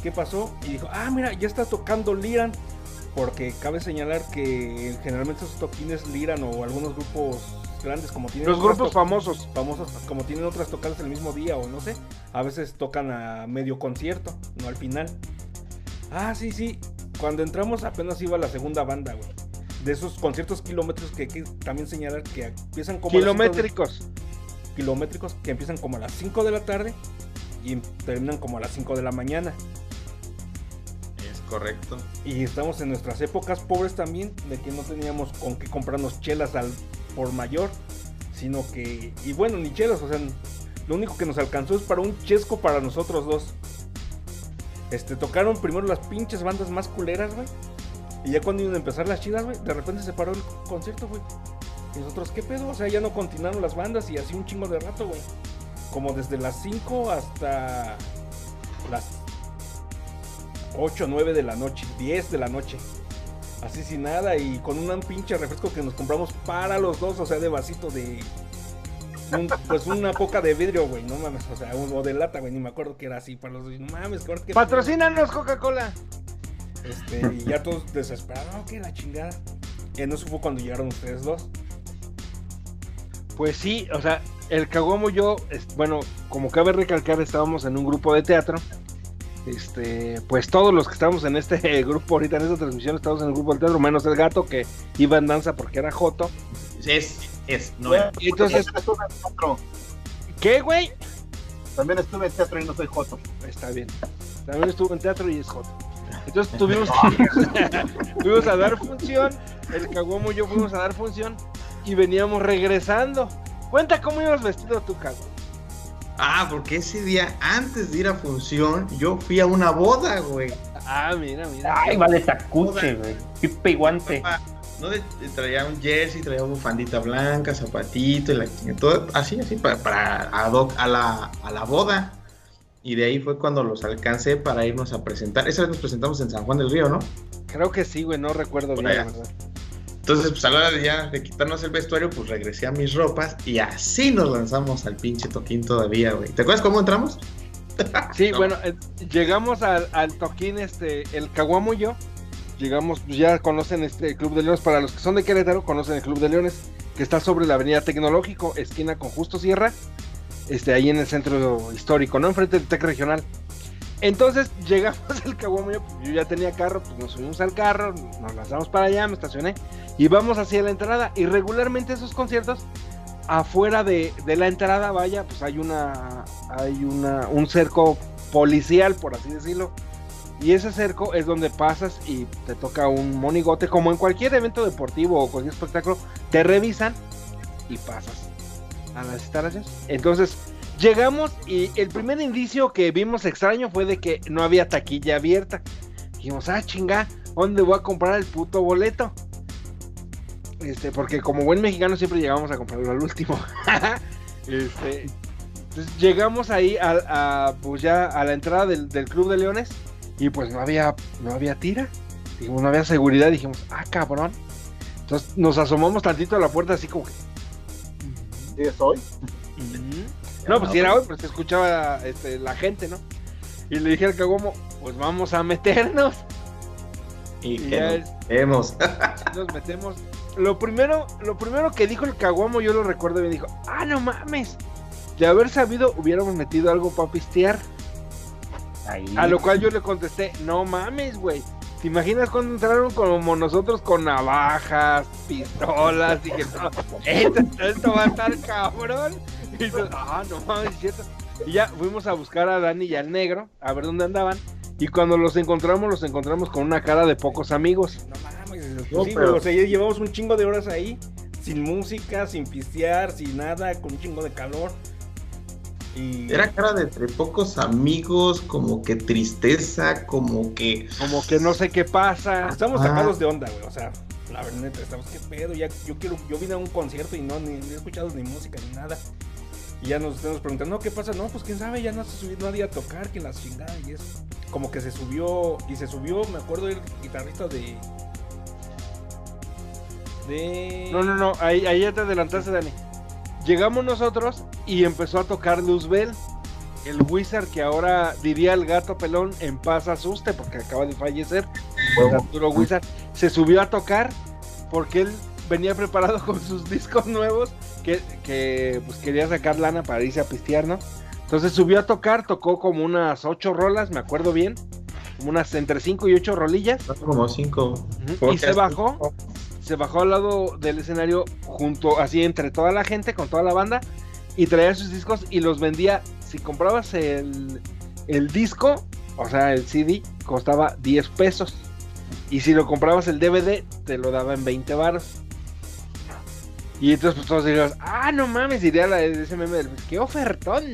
qué pasó. Y dijo, ah, mira, ya está tocando Liran. Porque cabe señalar que generalmente esos toquines Liran o algunos grupos grandes como tienen
Los
otras
grupos famosos.
famosos como tienen otras tocadas el mismo día o no sé, a veces tocan a medio concierto, no al final. Ah, sí, sí. Cuando entramos apenas iba la segunda banda, güey. De esos conciertos kilómetros que hay que también señalar que empiezan como de-
Kilométricos.
kilométricos que empiezan como a las 5 de la tarde y terminan como a las 5 de la mañana.
Es correcto.
Y estamos en nuestras épocas pobres también, de que no teníamos con qué comprarnos chelas al por mayor, sino que, y bueno, ni chelas, o sea, lo único que nos alcanzó es para un chesco para nosotros dos. Este, tocaron primero las pinches bandas más culeras, güey. Y ya cuando iban a empezar las chidas, güey, de repente se paró el concierto, güey. Y nosotros, ¿qué pedo? O sea, ya no continuaron las bandas y así un chingo de rato, güey. Como desde las 5 hasta las 8, 9 de la noche, 10 de la noche. Así sin nada y con un pinche refresco que nos compramos para los dos, o sea, de vasito de... un- pues una poca de vidrio, güey, no mames, o sea, o de lata, güey, ni me acuerdo que era así para los dos. No mames, ¿qué- qué-
Patrocínanos Coca-Cola.
Este, y ya todos desesperados, no, que la chingada. En eso fue cuando llegaron ustedes dos.
Pues sí, o sea, el Caguamo y yo, bueno, como cabe recalcar, estábamos en un grupo de teatro. Este, pues todos los que estamos en este grupo ahorita en esta transmisión estamos en el grupo de teatro, menos el gato que iba en danza porque era Joto.
Es, es, no
Y entonces-
también estuve en teatro.
¿Qué, güey?
También estuve en teatro y no soy Joto.
Está bien. También estuvo en teatro y es Joto. Entonces tuvimos, fuimos a dar función, el Caguamo y yo fuimos a dar función y veníamos regresando. Cuenta cómo ibas vestido tú, Caguamo.
Ah, porque ese día, antes de ir a función, yo fui a una boda, güey.
Ah, mira, mira.
Ay, vale, tacuche, güey. Pipe y guante.
No de- traía un jersey, traía bufandita blanca, zapatito, y la, todo así, así, para, para ad hoc a la, a la boda. Y de ahí fue cuando los alcancé para irnos a presentar. Esa vez nos presentamos en San Juan del Río, ¿no?
Creo que sí, güey, no recuerdo bien, la verdad.
Entonces, pues a la hora de ya de quitarnos el vestuario, pues regresé a mis ropas y así nos lanzamos al pinche toquín todavía, güey. ¿Te acuerdas cómo entramos?
Sí,
No.
bueno, eh, llegamos al, al toquín, este, el Caguamo y yo. Llegamos, pues ya conocen este Club de Leones. Para los que son de Querétaro, conocen el Club de Leones, que está sobre la Avenida Tecnológico, esquina con Justo Sierra, este, ahí en el centro histórico, ¿no? Enfrente del TEC Regional. Entonces llegamos al Caguamo y yo, ya tenía carro, pues nos subimos al carro, nos lanzamos para allá, me estacioné y vamos hacia la entrada. Y regularmente esos conciertos, afuera de, de la entrada, vaya, pues hay una, hay una, un cerco policial, por así decirlo. Y ese cerco es donde pasas y te toca un monigote, como en cualquier evento deportivo o cualquier espectáculo, te revisan y pasas a las instalaciones. Entonces, llegamos y el primer indicio que vimos extraño fue de que no había taquilla abierta. Dijimos, ah, chinga, ¿dónde voy a comprar el puto boleto? Este, porque como buen mexicano siempre llegamos a comprarlo al último. este, entonces llegamos ahí a, a, pues ya a la entrada del, del Club de Leones y pues no había, no había tira. Dijimos, no había seguridad. Dijimos, ah, cabrón. Entonces nos asomamos tantito a la puerta así como que...
¿Sí es hoy?
No, pues si era hoy, pues se escuchaba este, la gente, ¿no? Y le dije al cagomo, pues vamos a meternos.
Y
Y ya
nos vemos.
nos metemos. Lo primero, lo primero que dijo el caguamo, yo lo recuerdo bien, dijo, ah, no mames. De haber sabido, hubiéramos metido algo para pistear.
Ahí.
A lo cual yo le contesté, no mames, güey. ¿Te imaginas cuando entraron como nosotros con navajas, pistolas? Dije, no, esto, esto va a estar cabrón. Y ah, no mames, es cierto. Y ya fuimos a buscar a Dani y al negro, a ver dónde andaban. Y cuando los encontramos, los encontramos con una cara de pocos amigos.
No mames,
No,
sí,
pero-
güey, o sea, ya llevamos un chingo de horas ahí, sin música, sin pistear, sin nada, con un chingo de calor. Y
Era cara de entre pocos amigos, como que tristeza, como que.
Como que no sé qué pasa.
estamos
Ah.
sacados de onda, güey, o sea, la verdad, estamos, qué pedo, ya, yo quiero, yo vine a un concierto y no, ni, ni he escuchado ni música ni nada. Y ya nos estamos preguntando, no, ¿qué pasa? No, pues quién sabe, ya no se subió nadie a tocar, que las chingadas y eso. Como que se subió, y se subió, me acuerdo el guitarrista de... De...
No, no, no, ahí, ahí ya te adelantaste, Dani. Llegamos nosotros y empezó a tocar Luzbel, el wizard que ahora diría el gato pelón en paz asuste porque acaba de fallecer.
Huevo.
Arturo Wizard se subió a tocar porque él venía preparado con sus discos nuevos que, que pues quería sacar lana para irse a pistear, ¿no? Entonces subió a tocar, tocó como unas ocho rolas, me acuerdo bien, como unas entre cinco y ocho rolillas.
Como cinco.
Y se bajó, se bajó al lado del escenario junto, así entre toda la gente, con toda la banda, y traía sus discos y los vendía. Si comprabas el, el disco, o sea, el CD, costaba 10 pesos. Y si lo comprabas el DVD, te lo daba en 20 baros. Y entonces pues todos dirían, ah, no mames, diría la, ese meme del, qué ofertón.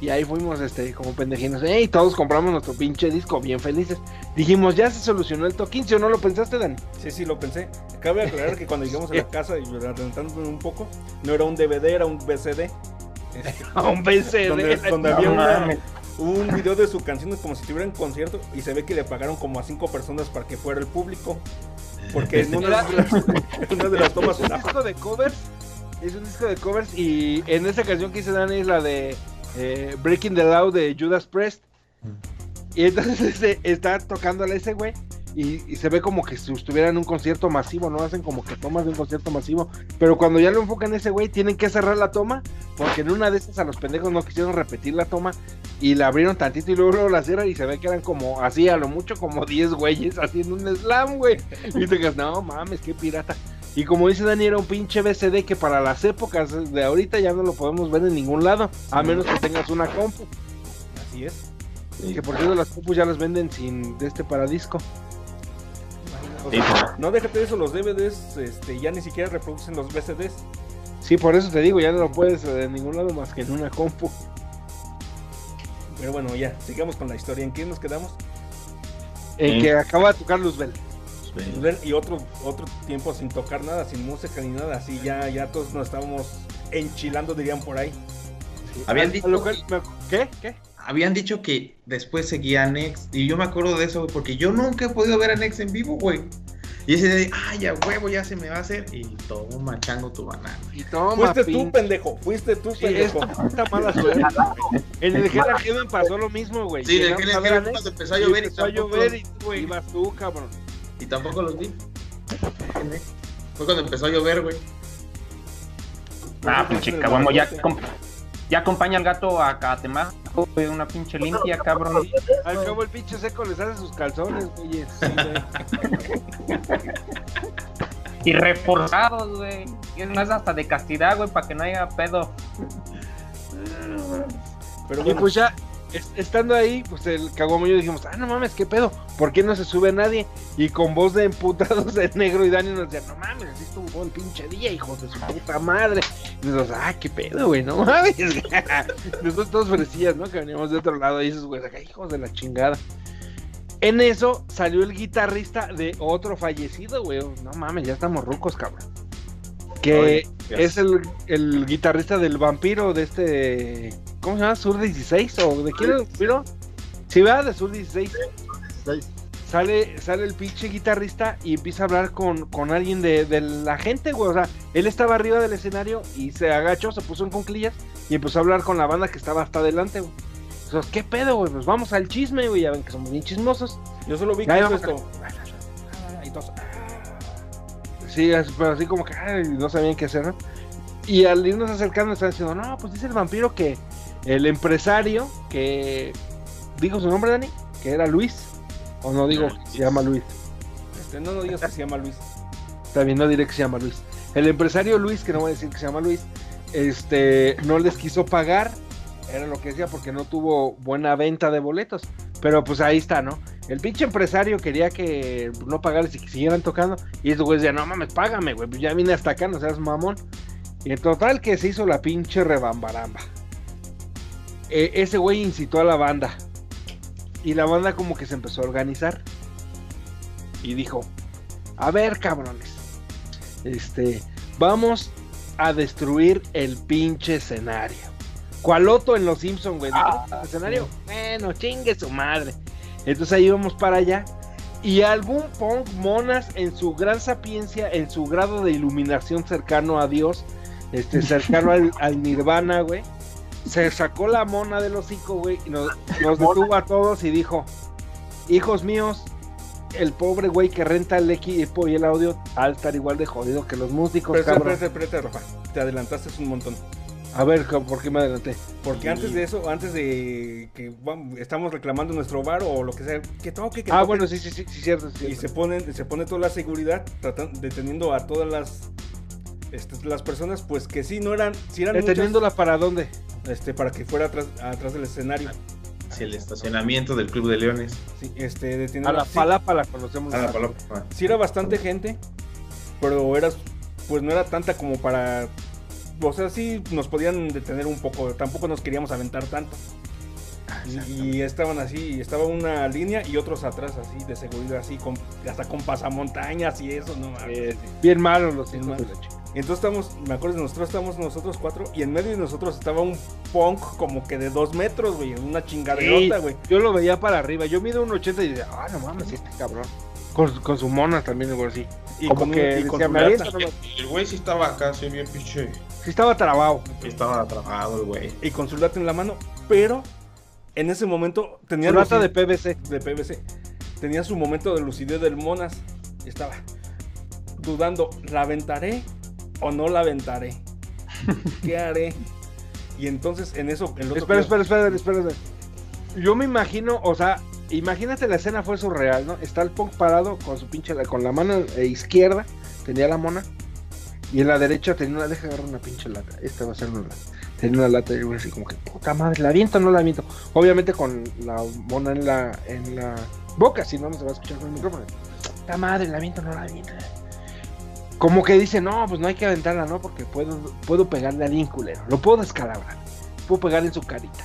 Y ahí fuimos, este, como pendejinos, y todos compramos nuestro pinche disco, bien felices. Dijimos, ya se solucionó el toquín, ¿sí o no lo pensaste, Dani?
Sí, sí, lo pensé. Cabe aclarar que cuando llegamos a la casa y adelantándome un poco, no era un DVD, era un VCD. Este,
A un VCD.
donde, donde había una- un video de su canción como si tuviera un concierto y se ve que le pagaron como a cinco personas para que fuera el público. Porque en una de las, una de las tomas
es un disco de covers. Es un disco de covers. Y en esa canción que hice Dani es la de eh, Breaking the Law de Judas Priest. Y entonces este, está tocándole ese güey. Y, y se ve como que si estuviera en un concierto masivo, ¿no? Hacen como que tomas de un concierto masivo. Pero cuando ya lo enfocan ese güey, tienen que cerrar la toma. Porque en una de esas a los pendejos no quisieron repetir la toma. Y la abrieron tantito y luego, luego la cierran. Y se ve que eran como, así a lo mucho, como 10 güeyes haciendo un slam, güey. Y te digas, no mames, qué pirata. Y como dice Dani, era un pinche BCD que para las épocas de ahorita ya no lo podemos ver en ningún lado. A menos que tengas una compu.
Así es.
Que por cierto las compus ya las venden sin de este paradisco.
O
Sí,
sea, no déjate de eso, los DVDs este, ya ni siquiera reproducen los VCDs.
Sí, por eso te digo, ya no lo puedes eh, en ningún lado más que en una compu.
Pero bueno, ya, sigamos con la historia. ¿En qué nos quedamos?
En que acaba de tocar Luzbel.
Ver, Y otro, otro tiempo sin tocar nada, sin música ni nada. Así ya, ya todos nos estábamos enchilando, dirían por ahí.
Habían
A- a
dicho
lo cual me- ¿Qué? ¿Qué?
Habían dicho que después seguía Nex. Y yo me acuerdo de eso, güey, porque yo nunca he podido ver a Nex en vivo, güey. Y ese de, ay, ya huevo, ya se me va a hacer. Y toma, chango tu banana.
Y toma,
Fuiste
pin-
tú, pendejo. Fuiste tú,
Sí,
pendejo.
puta mala suerte. güey. En el Hell and Heaven pasó lo mismo, güey.
Sí,
ver a
cuando
Nex,
empezó a llover y
empezó a llover y tú, ibas tú, cabrón.
Y tampoco los vi. Fue cuando empezó a llover, güey.
Ah, pinche cabrón, ya, ya acompaña al gato a Catemaco, güey, una pinche limpia, cabrón.
Al cabo el pinche seco les hace sus calzones, güey.
Y reforzados, güey. Y es más hasta de castidad, güey, para que no haya pedo.
Pero
Y
bueno,
pues ya, es- estando ahí, pues el caguamo y yo dijimos, ah, no mames, qué pedo, ¿por qué no se sube nadie? Y con voz de emputados de negro y Dani nos decía, no mames, así estuvo todo el pinche día, hijos de su puta madre. Y nosotros, ah, qué pedo, güey, no mames. Nosotros todos fresías, ¿no? Que veníamos de otro lado y esos güeyes acá, hijos de la chingada. En eso salió el guitarrista de otro fallecido, güey. No mames, ya estamos rucos, cabrón. Que es el, el guitarrista del vampiro de este. ¿Cómo se llama? ¿Sur 16? ¿O de quién vampiro? Sí, va, de Sur 16.
Seis.
Sale, sale el pinche guitarrista y empieza a hablar con, con alguien de, de la gente, güey. O sea, él estaba arriba del escenario y se agachó, se puso en cunclillas y empezó a hablar con la banda que estaba hasta adelante, güey. Entonces, ¿qué pedo, güey? Pues vamos al chisme, güey. Ya ven que somos bien chismosos.
yo solo vi que hizo esto. Y todos,
Sí, es- pero así como que ay, no sabían qué hacer, ¿no? Y al irnos acercando están diciendo, no, pues dice el vampiro que el empresario que digo su nombre, Dani, que era Luis, o no digo que se llama Luis,
este, no, no digas que se llama Luis.
también no diré que se llama Luis. El empresario Luis, que no voy a decir que se llama Luis, este, no les quiso pagar, era lo que decía, porque no tuvo buena venta de boletos. Pero pues ahí está, ¿no? El pinche empresario quería que no pagaras y que siguieran tocando. Y esos güeyes decían, no mames, págame, güey. Pues ya vine hasta acá, no seas mamón. Y en total que se hizo la pinche rebambaramba. Eh, ese güey incitó a la banda. Y la banda como que se empezó a organizar. Y dijo, a ver, cabrones. Este, vamos a destruir el pinche escenario. Cualoto en los Simpsons, güey. ¿destruimos el escenario? Bueno, chingue su madre. Entonces ahí íbamos para allá. y algún punk monas en su gran sapiencia, en su grado de iluminación cercano a Dios, este, cercano al, al nirvana, güey, se sacó la mona del hocico, güey, y nos, nos detuvo a todos y dijo, hijos míos, el pobre güey que renta el equipo y el audio de estar igual de jodido que los músicos,
Espérate,
cabrón.
espérate, espérate, Rafa. Te adelantaste un montón.
A ver, ¿por qué me adelanté?
Porque antes de eso, antes de que vamos, estamos reclamando nuestro bar o lo que sea, que toque, que
Ah,
toque,
bueno, sí, sí, sí, sí, cierto, sí,
y
cierto.
se ponen, se pone toda la seguridad tratando, deteniendo a todas las este, las personas, pues que sí no eran, sí eran muchas,
Deteniéndola para dónde?
este, para que fuera atrás, atrás del escenario.
Hacia el estacionamiento del Club de Leones.
Sí, este,
A la
sí,
palapa la conocemos.
A la paloma.
sí era bastante gente, pero era, pues no era tanta como para, o sea, sí nos podían detener un poco, tampoco nos queríamos aventar tanto. Y, y estaban así, estaba una línea y otros atrás así de seguridad, así con, hasta con pasamontañas y eso, no mames.
Eh, bien malos los
Bien malos. Entonces estamos, me acuerdo de nosotros estábamos nosotros cuatro y en medio de nosotros estaba un punk como que de dos metros, güey, una chingaderota, güey.
Yo lo veía para arriba. Yo mido un 80 y decía, ah, no mames, este cabrón. Con, con su mona también, igual así.
Y
Como
con, un-
que
y con
decía,
su
"Me
lata.
aviento".
El güey sí estaba acá, sí, bien pinche.
Sí estaba trabado.
Estaba trabado el güey.
y con su lata en la mano, pero en ese momento tenía
Su lata de PVC.
de PVC. Tenía su momento de lucidez del Monas. Estaba dudando, ¿la aventaré o no la aventaré? ¿Qué haré? Y entonces en eso el otro
Espera, espera, espera, espera, espera. Yo me imagino, o sea, imagínate la escena fue surreal, ¿no? Está el punk parado con su pinche, con la mano eh, izquierda, tenía la mona, y en la derecha tenía una, deja agarrar una pinche lata, esta va a ser una lata. Tenía una lata y así como que, puta madre, ¿la aviento o no la aviento? Obviamente con la mona en la, en la boca, si no, no se va a escuchar con el micrófono. Puta madre, ¿la aviento o no la aviento? Como que dice, no, pues no hay que aventarla, ¿no? Porque puedo, puedo pegarle a alguien culero, lo puedo descalabrar, puedo pegar en su carita.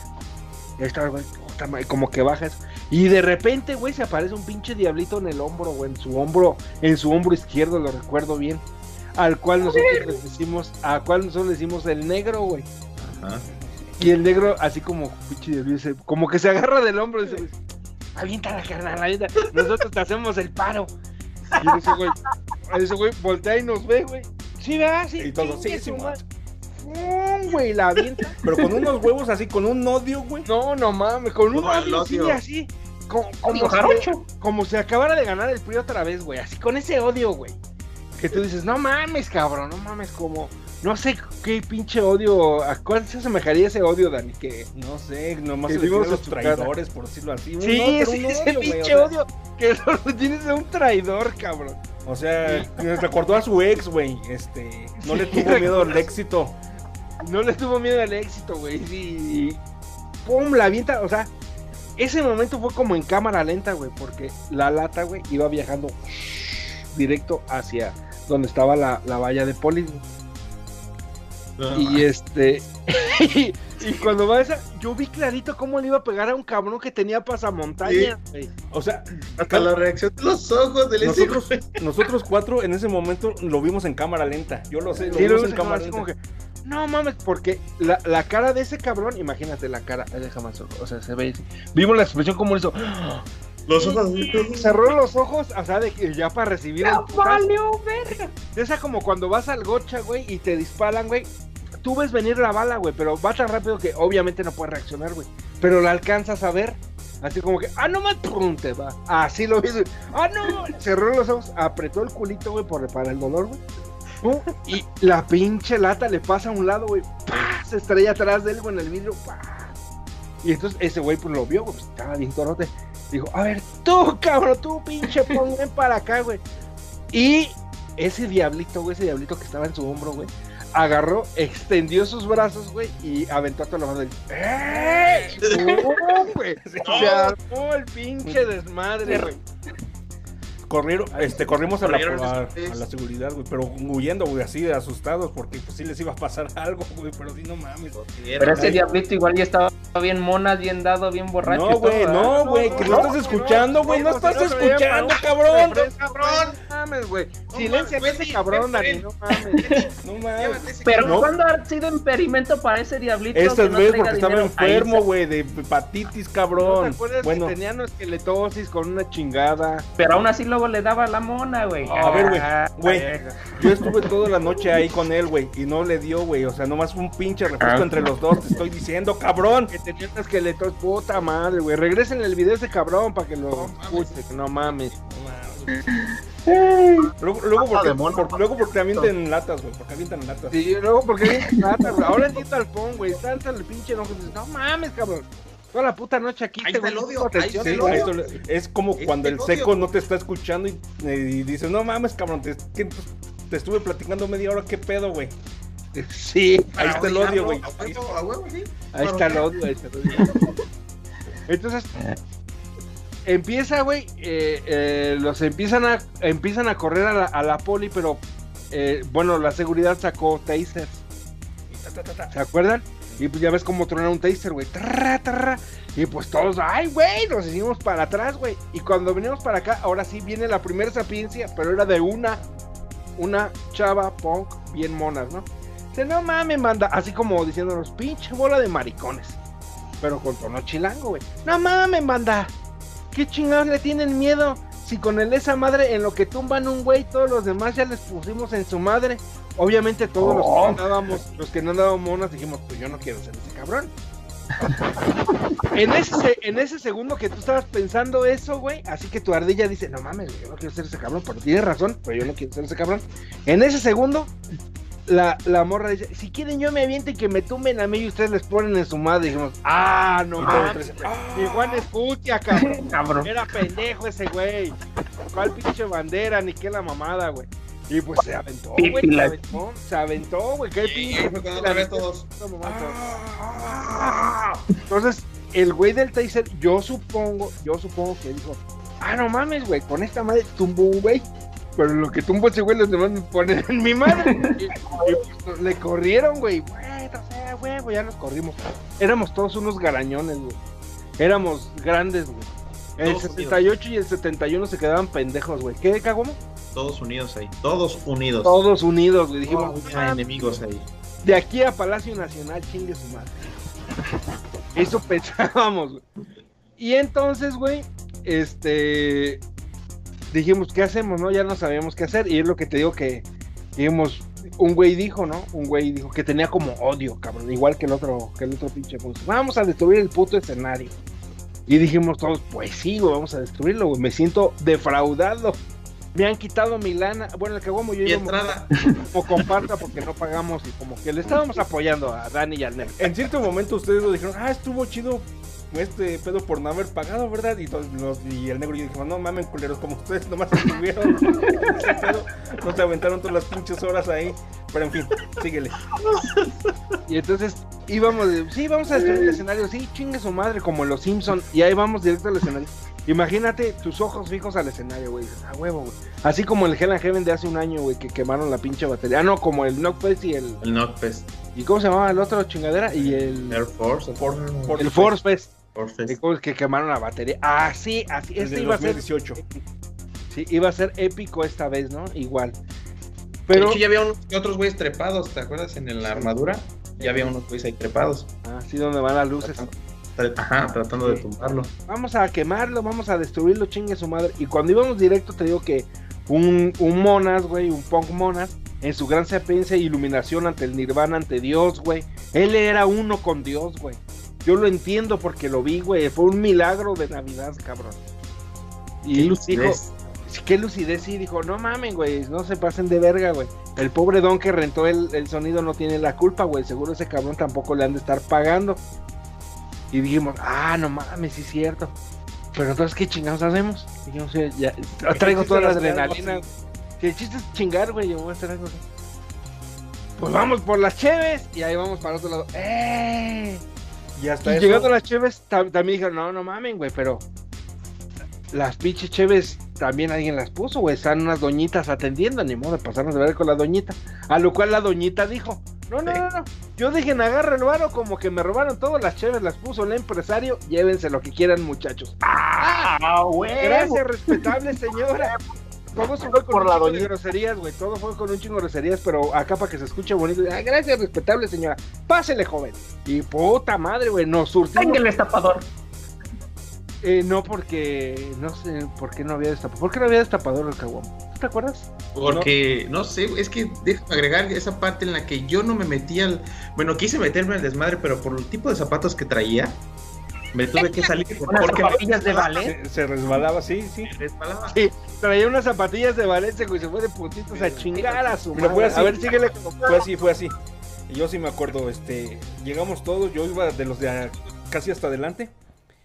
Y ahí está güey, como que baja eso. Y de repente, güey, se aparece un pinche diablito en el hombro, güey, en su hombro, en su hombro izquierdo, lo recuerdo bien. Al cual nosotros le decimos, a cual nosotros le decimos el negro, güey.
Ajá.
Y el negro, así como pinche diablito, como que se agarra del hombro y dice, avienta la carnal, avienta. Nosotros te hacemos el paro. Y ese güey, ese güey voltea y nos ve, güey. Sí, ¿verdad? Sí,
Y todos,
chingue
sí, sí.
¡Fum! güey, la avienta.
Pero con unos huevos así, con un odio, güey.
No, no mames, con un odio así,
odio.
así. Como, como, si, como si acabara de ganar el PRI otra vez, güey. Así con ese odio, güey. Que tú dices, no mames, cabrón, no mames, como. No sé qué pinche odio. ¿A cuál se asemejaría ese odio, Dani? Que.
No sé, nomás
Que vimos
los traidores, por decirlo así.
Sí, sí, ese pinche
o sea,
odio. Que solo tienes a un traidor, cabrón.
O sea, recordó a su ex, güey. Este, no le
Sí,
tuvo miedo al éxito.
No le tuvo miedo al éxito, güey. Sí. y Pum, la avienta. O sea, ese momento fue como en cámara lenta, güey. Porque la lata, güey, iba viajando directo hacia donde estaba la, la valla de poli. Y este. y, y cuando va esa, yo vi clarito cómo le iba a pegar a un cabrón que tenía pasamontaña.
O sea,
Hasta la reacción de los ojos del
nosotros, nosotros cuatro en ese momento lo vimos en cámara lenta. Yo lo sé, lo
Sí,
vimos en cámara lenta.
como que, no mames, porque la, la cara de ese cabrón, imagínate la cara, déjame o sea, se ve, vimos la expresión como hizo,
Los ojos.
cerró los ojos, o sea, de que ya para recibir el putazo. Esa como cuando vas al gocha, güey, y te disparan, güey, tú ves venir la bala, güey, pero va tan rápido que obviamente no puedes reaccionar, güey, pero la alcanzas a ver, así como que, ah, no más, pum, te va, así lo vi, güey. ah, no, cerró los ojos, apretó el culito, güey, por, para el dolor, güey, pum, y la pinche lata le pasa a un lado, güey, ¡pah! se estrella atrás de él, güey, en el vidrio, ¡pah! y entonces ese güey, pues lo vio, güey, pues, estaba bien torote, dijo, a ver, tú, cabrón, tú, pinche, pon, ven para acá, güey, y ese diablito, güey, ese diablito que estaba en su hombro, güey, agarró, extendió sus brazos, güey, y aventó a toda la banda. y- ¡Eh! ¡Oh, güey! Se armó el pinche desmadre, güey.
Corrieron, este, corrimos a la, a, la seguridad, güey, pero huyendo, güey, así de asustados, porque pues sí les iba a pasar algo, güey, pero sí no mames.
Pero ese diablito igual ya estaba bien monas, bien dado, bien borracho.
No, güey, no, güey, que no estás escuchando, güey, no estás escuchando, cabrón.
cabrón. Mames, güey.
No
Silencia a ese cabrón, Dani, no mames.
No mames.
Pero
cabrón.
¿cuándo ha sido experimento para ese diablito?
Estas
no
veces porque estaba enfermo, güey, de hepatitis,
¿No
cabrón.
te acuerdas
Bueno,
que tenía una esqueletosis con una chingada?
Pero aún así luego le daba la mona, güey.
A ver, güey,
Ah,
güey. yo estuve toda la noche ahí con él, güey, y no le dio, güey. O sea, nomás fue un pinche refresco
Ah.
entre los dos, te estoy diciendo, cabrón.
Que tenía una esqueletosis, puta madre, güey. Regresen el video de ese cabrón para que lo
No mames.
escuche. No mames.
Luego, porque,
mono,
por- luego porque avientan latas, güey, porque avientan latas.
Sí, luego, porque trata, güey? Ahora entiendo al pon, güey. Tanta el pinche enojo. dices, No mames, cabrón. Toda la puta noche aquí.
Ahí
te
está el odio, ahí
Sí,
el
güey,
odio.
esto le- es como
Es
cuando
el
seco no te está escuchando y, y dices, no mames, cabrón, te, que- te estuve platicando media hora, ¿qué pedo, güey?
Sí,
Ahí está el odio, güey.
Está el odio. ahí está el odio. Entonces, empieza, güey. eh, eh, los empiezan a, empiezan a correr a la, a la poli, pero eh, bueno, la seguridad sacó tasers. ¿Se acuerdan? Y pues ya ves cómo truena un taser, güey. Y pues todos, ay, güey, nos hicimos para atrás, güey. Y cuando venimos para acá, ahora sí viene la primera sapiencia, pero era de una, una chava punk bien monas, ¿no? Dice, no mames, manda, así como diciéndonos, pinche bola de maricones. Pero con tono chilango, güey. No mames, manda. ¿Qué chingados le tienen miedo? Si con el esa madre en lo que tumban un güey, todos los demás ya les pusimos en su madre. Obviamente todos los que andábamos, los que no andábamos monas, dijimos, pues yo no quiero ser ese cabrón. en, ese, se- en ese segundo que tú estabas pensando eso, güey, así que tu ardilla dice, no mames, yo no quiero ser ese cabrón, pero tienes razón, pero yo no quiero ser ese cabrón. En ese segundo, la, la morra dice, si quieren yo me aviento y que me tumben a mí y ustedes les ponen en su madre. dijimos, ah, no
Y todos
mames, mi Juan escucha, cabrón.
Cabrón.
Era pendejo ese güey. ¿Cuál pinche bandera? Ni qué la mamada, güey. Y pues se aventó, güey. Se aventó, se aventó, güey. Qué
Y
pinche. Entonces, el güey del taser, yo supongo, yo supongo que dijo, ah, no mames, güey, con esta madre tumbo un güey. Pero lo que tumbo ese güey, los demás me ponen en mi madre. Y, y, le corrieron, güey. Güey, o sea, güey, pues ya nos corrimos. Éramos todos unos garañones, güey. Éramos grandes, güey. El
Todos
78 y el 71 se quedaban pendejos, güey. ¿Qué cagamos?
Todos unidos ahí. Todos unidos.
Todos unidos, güey. Dijimos, "Ah,
enemigos ahí.
de aquí a Palacio Nacional, chingue su madre. Eso pensábamos, güey. Y entonces, güey, este. Dijimos, ¿qué hacemos, no? Ya no sabíamos qué hacer. Y es lo que te digo que. Dijimos, un güey dijo, ¿no? Un güey dijo que tenía como odio, cabrón. Igual que el otro, que el otro pinche. pues, vamos a destruir el puto escenario. Y dijimos todos, pues sí, güey, vamos a destruirlo, güey. Me siento defraudado. Me han quitado mi lana. Bueno, el caguamo yo
Y entrada.
como comparta porque no pagamos y como que le estábamos apoyando a Dani y al Nero.
En cierto momento ustedes lo dijeron, ah, estuvo chido este pedo por no haber pagado, ¿verdad? Y, todos los- y el negro y yo dijimos, no mamen culeros, como ustedes nomás estuvieron no se aventaron todas las pinches horas ahí. Pero en fin, síguele.
Y entonces íbamos, de, sí, vamos a destruir el escenario, sí, chingue su madre, como los Simpson y ahí vamos directo al escenario. Imagínate tus ojos fijos al escenario, güey. Ah, huevo, güey. Así como el Hell and Heaven de hace un año, güey, que quemaron la pinche batería. Ah, no, como el Knockfest y el.
El Notfest.
¿Y cómo se llamaba el otro chingadera? Y el.
Air Force.
El Force Fest.
Force Fest.
Como que quemaron la batería. Ah, sí, así. Este
Desde
iba a ser.
2018.
Sí, iba a ser épico esta vez, ¿no? Igual.
De
Pero.
hecho, ya había unos, otros güeyes trepados, ¿te acuerdas? En la armadura. Ya había unos güeyes ahí trepados.
Así donde van las luces.
Ajá, tratando de tumbarlo.
vamos a quemarlo, vamos a destruirlo, chingue su madre. Y cuando íbamos directo, te digo que un, un monas, güey, un punk monas, en su gran sapiencia e iluminación ante el nirvana, ante Dios, güey. Él era uno con Dios, güey. Yo lo entiendo porque lo vi, güey. Fue un milagro de Navidad, cabrón. Y
Qué
dijo,
lucidez.
sí, qué lucidez, sí, dijo, no mamen, güey, no se pasen de verga, güey. El pobre don que rentó el, el sonido no tiene la culpa, güey. Seguro ese cabrón tampoco le han de estar pagando. Y dijimos, ah, no mames, sí es cierto. Pero entonces, ¿qué chingados hacemos? Dijimos, "Sí, ya, traigo toda la adrenalina. Si el chiste es chingar, güey, yo voy a hacer algo así. Pues vamos por las cheves y ahí vamos para otro lado. ¡Eh!
Y hasta
Y
eso,
llegando las cheves, tam- también dijeron, no, no mamen, güey, pero las pinches cheves también alguien las puso, güey. Están unas doñitas atendiendo, ni modo de pasarnos de ver con la doñita. A lo cual la doñita dijo, no, no, no, no. Yo dije, agarra el varo, como que me robaron todas las cheves, las puso el empresario, llévense lo que quieran, muchachos.
¡Ah, güey!
Gracias, respetable señora. todo fue con
Por
un
la
chingo de groserías, güey. Todo fue con un chingo de groserías, pero acá para que se escuche bonito. Ah, gracias, respetable señora. Pásele, joven. Y puta madre, güey, nos surtimos.
Venga el destapador.
Eh, no, porque no sé por qué no había destapador. ¿Por qué no había destapador el caguamo? ¿Tú ¿Te acuerdas?
Porque, no sé, es que déjame agregar esa parte en la que yo no me metí al. Bueno, quise meterme al desmadre, pero por el tipo de zapatos que traía, me tuve que salir.
Unas
porque me
de ballet.
Se, se resbalaba, sí, sí.
resbalaba.
Sí, traía unas zapatillas de Valencia, güey. Se fue de puntitos a chingar a su
Pero
madre.
fue así.
A ver, síguele.
Fue así, fue así. Y yo sí me acuerdo, este, llegamos todos, yo iba de los de a- casi hasta adelante.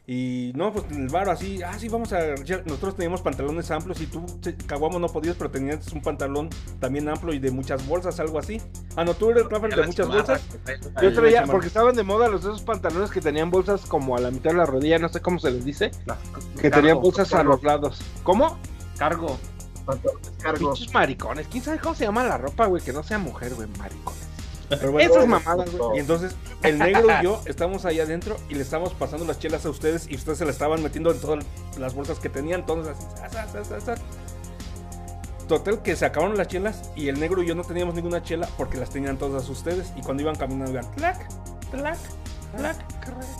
Y no, pues el bar así, ah, sí, vamos a. ya, nosotros teníamos pantalones amplios y tú, Caguamo, no podías, pero tenías un pantalón también amplio y de muchas bolsas, algo así. Ah, no, tú eres Rafael de muchas
chamarra
bolsas.
Yo traía, porque estaban de moda los de esos pantalones que tenían bolsas como a la mitad de la rodilla, no sé cómo se les dice, que tenían bolsas a los lados. ¿Cómo?
Cargo.
Pantalones cargos.
Pinches maricones. ¿Quién sabe cómo se llama la ropa, güey? Que no sea mujer, güey, maricones.
Pero bueno,
Esas mamadas, güey.
Y entonces el negro y yo estamos ahí adentro y le estamos pasando las chelas a ustedes y ustedes se las estaban metiendo en todas las bolsas que tenían, todas así. Total que se acabaron las chelas y el negro y yo no teníamos ninguna chela porque las tenían todas ustedes y cuando iban caminando iban clac, clac, clac.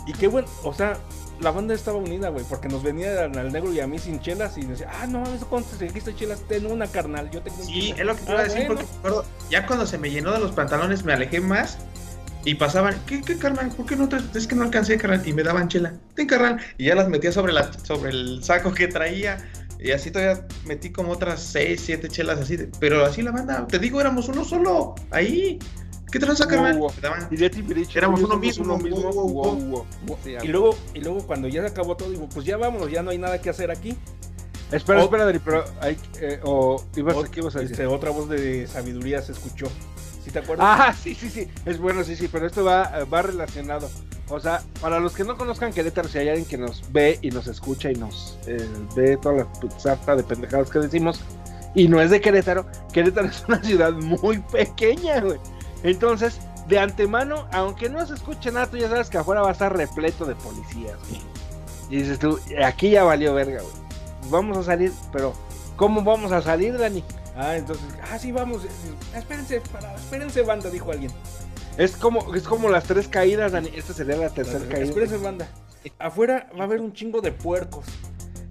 Y qué bueno, o sea, la banda estaba unida, güey, porque nos venían al negro y a mí sin chelas y decía, ah, no, cuando te trajiste chelas, ten una carnal, yo tengo
Sí,
chela".
es lo que te
"Ah,
iba a decir,
bueno".
porque me acuerdo, ya cuando se me llenó de los pantalones me alejé más y pasaban, ¿qué, qué carnal? ¿Por qué no traes? Es que no alcancé, carnal, y me daban chela, ten carnal, y ya las metía sobre, la, sobre el saco que traía, y así todavía metí como otras 6, 7 chelas así, de- pero así la banda, te digo, éramos uno solo, ahí, ¿qué tranza, carnal? Éramos uno mismo,
Y luego, y luego cuando ya se acabó todo, digo, pues ya vámonos, ya no hay nada que hacer aquí.
Espera,
O-
espera, Dani, pero hay, eh, o ibas,
O-
¿qué ibas a decir?
este, otra voz de sabiduría se escuchó. ¿Sí te acuerdas?
Ah, sí, sí, sí. Es bueno, sí, sí, pero esto va, va relacionado. O sea, para los que no conozcan Querétaro, si hay alguien que nos ve y nos escucha y nos eh, ve toda la sarta de pendejadas que decimos, y no es de Querétaro, Querétaro es una ciudad muy pequeña, güey. Entonces, de antemano, aunque no se escuche nada, tú ya sabes que afuera va a estar repleto de policías, güey. Y dices tú, aquí ya valió verga, güey. Vamos a salir, pero ¿cómo vamos a salir, Dani?
Ah, entonces, ah, sí, vamos. eh, Espérense, para, espérense, banda, dijo alguien.
Es como, es como las tres caídas, Dani. Esta sería la tercera caída.
Espérense, banda. Afuera va a haber un chingo de puercos.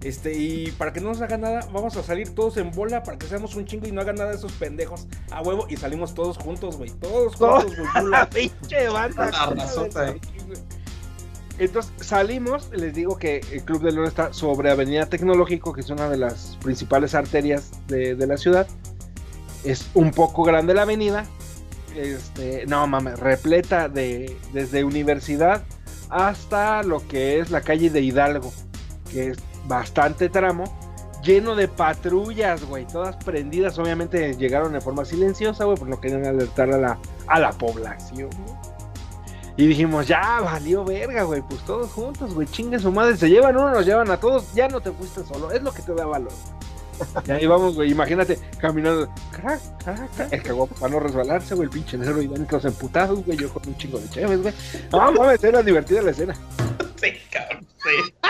Este, y para que no nos haga nada, vamos a salir todos en bola para que seamos un chingo y no hagan nada de esos pendejos a huevo y salimos todos juntos, güey. Todos
Todos.
juntos, güey.
la pinche banda.
La razota, eh.
Entonces salimos, les digo que el Club de León está sobre Avenida Tecnológico, que es una de las principales arterias de, de la ciudad. Es un poco grande la avenida. Este, no mames, repleta de desde Universidad hasta lo que es la calle de Hidalgo, que es bastante tramo, lleno de patrullas, güey, todas prendidas. Obviamente llegaron de forma silenciosa, güey, por no querían alertar a la, a la población, güey. Y dijimos, ya valió verga, güey, pues todos juntos, güey, chingue su madre, se llevan uno, nos llevan a todos, ya no te fuiste solo, es lo que te da valor. Y ahí vamos, güey, imagínate, caminando, crack, crack, crack, el cagó para no resbalarse, güey, el pinche negro y Dani todos emputados, güey, yo con un chingo de chéves, güey. No, mames, era divertida la escena.
Sí, cabrón, sí.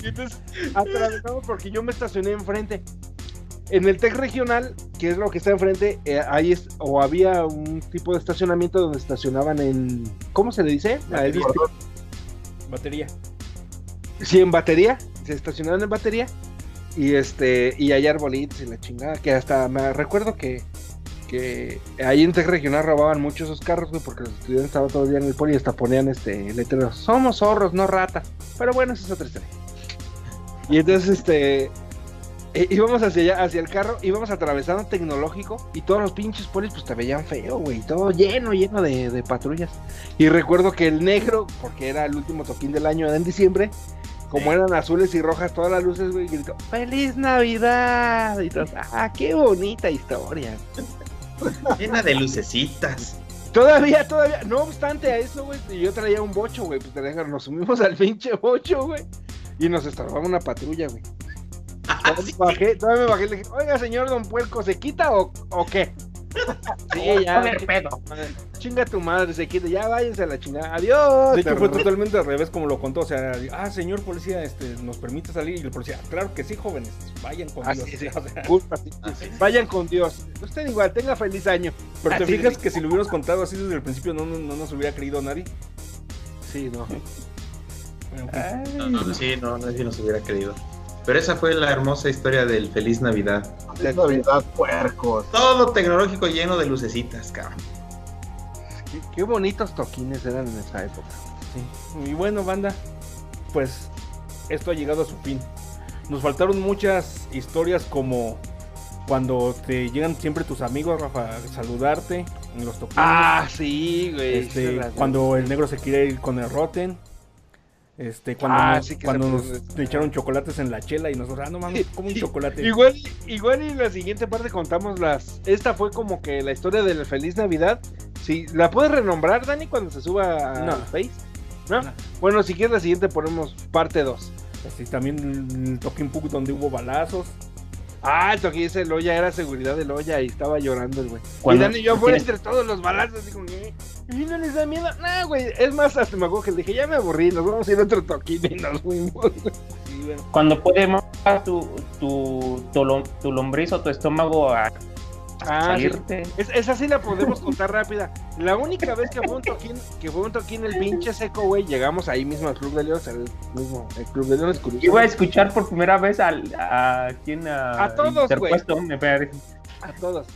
Y entonces atravesamos porque yo me estacioné enfrente. En el TEC regional, que es lo que está enfrente, eh, ahí es, o había un tipo de estacionamiento donde estacionaban en, ¿cómo se le dice? El-
Batería.
Sí, en batería, se estacionaban en batería y este y hay arbolitos y la chingada que hasta me recuerdo que que ahí en Tec Regional robaban mucho esos carros, güey, porque los estudiantes estaban todo el día en el poli y hasta ponían este letreros, somos zorros, no ratas. Pero bueno, esa es otra historia. Y entonces este eh, íbamos hacia allá, hacia el carro, íbamos atravesando tecnológico y todos los pinches polis pues te veían feo, güey, todo lleno, lleno de, de patrullas. Y recuerdo que el negro, porque era el último toquín del año, en diciembre, como eran azules y rojas todas las luces, güey, gritó, ¡Feliz Navidad! Y todos, ¡ah, qué bonita historia!
Llena de lucecitas.
Todavía, todavía, no obstante a eso, güey, yo traía un bocho, güey, pues te dejan, nos subimos al pinche bocho, güey, y nos estorbaba una patrulla, güey. Todavía me bajé, todavía me bajé y le dije, oiga, señor Don Puerco, ¿se quita o, o qué? Sí, ya.
A ver, pedo.
Chinga tu madre, se quita, ya váyanse a la chingada, adiós.
De hecho, fue totalmente al revés como lo contó. O sea, ah, señor policía, este, ¿nos permite salir? Y el policía, claro que sí, jóvenes, vayan con
Así
Dios.
es,
O sea,
culpa, sí, sí. Vayan con Dios. Usted igual, tenga feliz año.
pero te
Así
fijas que si lo hubiéramos contado así desde el principio, no, no, no nos hubiera creído nadie.
Sí, no.
Bueno, pues,
No, no, sí, no, nadie nos hubiera creído. Pero esa fue la hermosa historia del Feliz Navidad.
Es Navidad, puercos.
Todo tecnológico lleno de lucecitas, cabrón.
Qué, qué bonitos toquines eran en esa época.
sí. Y bueno, banda, pues esto ha llegado a su fin. Nos faltaron muchas historias como cuando te llegan siempre tus amigos, Rafa, a saludarte en los toquines.
Ah, sí, güey.
Este, cuando el negro se quiere ir con el Rotten. Este, cuando,
Ah,
nos,
sí
cuando nos echaron chocolates en la chela y nosotros, ah, no mames, como un chocolate.
Igual, igual y en la siguiente parte contamos las. Esta fue como que la historia de la Feliz Navidad. Sí, ¿la puedes renombrar, Dani, cuando se suba a
No.
Face? ¿No?
No.
Bueno, si quieres la siguiente ponemos parte 2.
Así, también el Toquín Pug donde hubo balazos.
Ah, el toquín ese Loya era seguridad de Loya y estaba llorando el güey. Y
Cuando-
Dani y yo
tiene-
entre todos los balazos, así como, "Eh, ¿y no les da miedo? No, güey, es más, hasta me acuerdo que le dije, ya me aburrí, nos vamos a ir a otro toquín y nos fuimos. güey.
Sí, bueno.
Cuando puede más tu, tu, tu, lom- tu lombriz o tu estómago a
Ah, sí. Es, esa sí la podemos contar rápida. La única vez que fue un toquín, que fue un toquín el pinche seco, güey, llegamos ahí mismo al Club de Leones, el mismo, el Club de Leones curioso.
Iba a escuchar por primera vez al, a quien a,
A todos, güey. A todos.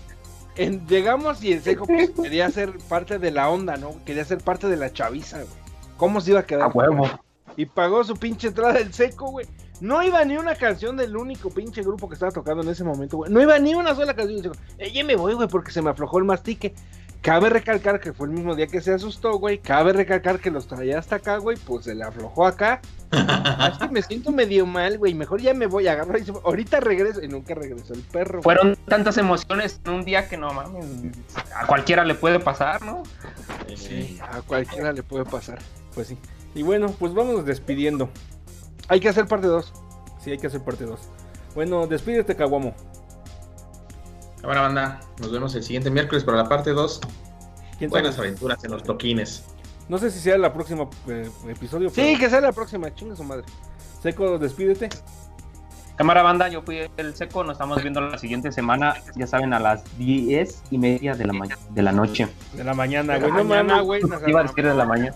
En- llegamos y el seco pues, quería ser parte de la onda, ¿no? Quería ser parte de la chaviza, güey. ¿Cómo se iba a quedar?
A huevo.
Y pagó su pinche entrada el seco, güey. No iba ni una canción del único pinche grupo que estaba tocando en ese momento, güey. No iba ni una sola canción. Eh, ya me voy, güey, porque se me aflojó el mastique. Cabe recalcar que fue el mismo día que se asustó, güey. Cabe recalcar que los traía hasta acá, güey. Pues se le aflojó acá. Así me siento medio mal, güey. Mejor ya me voy a agarrar y. Ahorita regreso. Y nunca regresó el perro. güey.
Fueron tantas emociones en un día que no mames. A cualquiera le puede pasar, ¿no?
Sí, a cualquiera le puede pasar.
Pues sí. Y bueno, pues vamos despidiendo.
Hay que hacer parte 2.
Sí, hay que hacer parte 2. Bueno, despídete, Caguamo.
Buena banda, nos vemos el siguiente miércoles para la parte 2.
¿Quién sabe?
Buenas aventuras en los toquines.
No sé si sea el próximo eh, episodio.
Sí,
pero-
que sea la próxima. Chinga su madre.
Seco, despídete.
Cámara banda, yo fui el seco, nos estamos viendo la siguiente semana, ya saben, a las diez y media de la, ma- de la noche.
De la mañana, güey. No
Mañana,
mames.
güey. nos
Iba a decir de la mañana.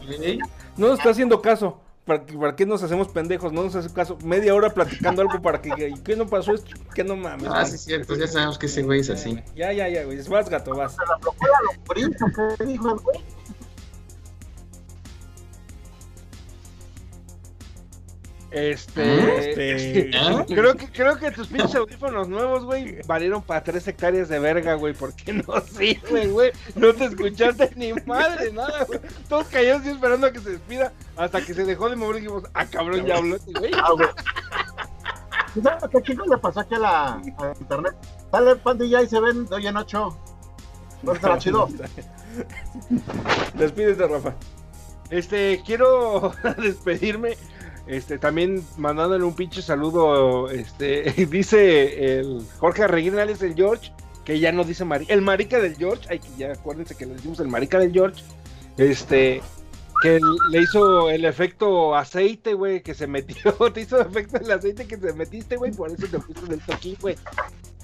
No nos está haciendo caso. ¿Para, qué- ¿Para qué nos hacemos pendejos? No nos hace caso. Media hora platicando algo para que. ¿y ¿Qué no pasó? esto? ¿Qué no mames?
Ah, sí, es cierto, ya sabemos que ese güey es así.
Ya, ya, ya, güey. Vas, gato, vas.
Se la aflojó la lombriz, ¿o ¿qué dijo el güey?
Este.
Este,
¿Ah?
Creo que, creo que tus pinches audífonos nuevos, güey, valieron para tres hectáreas de verga, güey, porque no sirven, güey. No te escuchaste ni madre, nada, güey. Todos callados y esperando a que se despida, hasta que se dejó de mover y dijimos, ah, cabrón, ya habló este güey.
Ah, güey. ¿Y ¿Sabes qué chico le pasó aquí a la a internet? Dale, pandilla, y se ven de hoy en ocho. ¿No está chido?
Despídete, Rafa.
Este, quiero despedirme. Este, también mandándole un pinche saludo. Este, dice el Jorge Arreguinales, el George, que ya no dice marica. El marica del George, ay, que ya acuérdense que le decimos el marica del George. Este, que le hizo el efecto aceite, güey, que se metió. Te hizo efecto el aceite que te metiste, güey, por eso te fuiste del toquín, güey.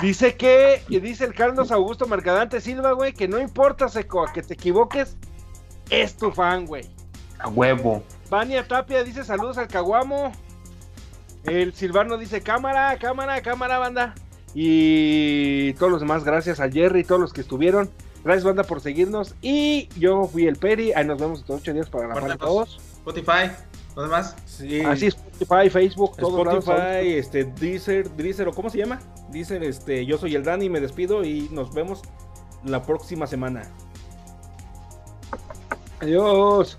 Dice que, y dice el Carlos Augusto Mercadante Silva, güey, que no importa, Seco, que te equivoques, es tu fan, güey.
A huevo.
Vania Tapia dice saludos al Caguamo. El Silvano dice cámara, cámara, cámara, banda. Y todos los demás, gracias a Jerry y todos los que estuvieron. Gracias, banda, por seguirnos. Y yo fui el Peri. Ahí nos vemos estos ocho días para la parte
Guárdanos.
2.
Spotify, ¿dónde más?
Sí.
Así Spotify, Facebook, lados.
Spotify, este, Deezer, Deezer, o ¿cómo se llama? Deezer, este, yo soy el Dani, me despido y nos vemos la próxima semana.
Adiós.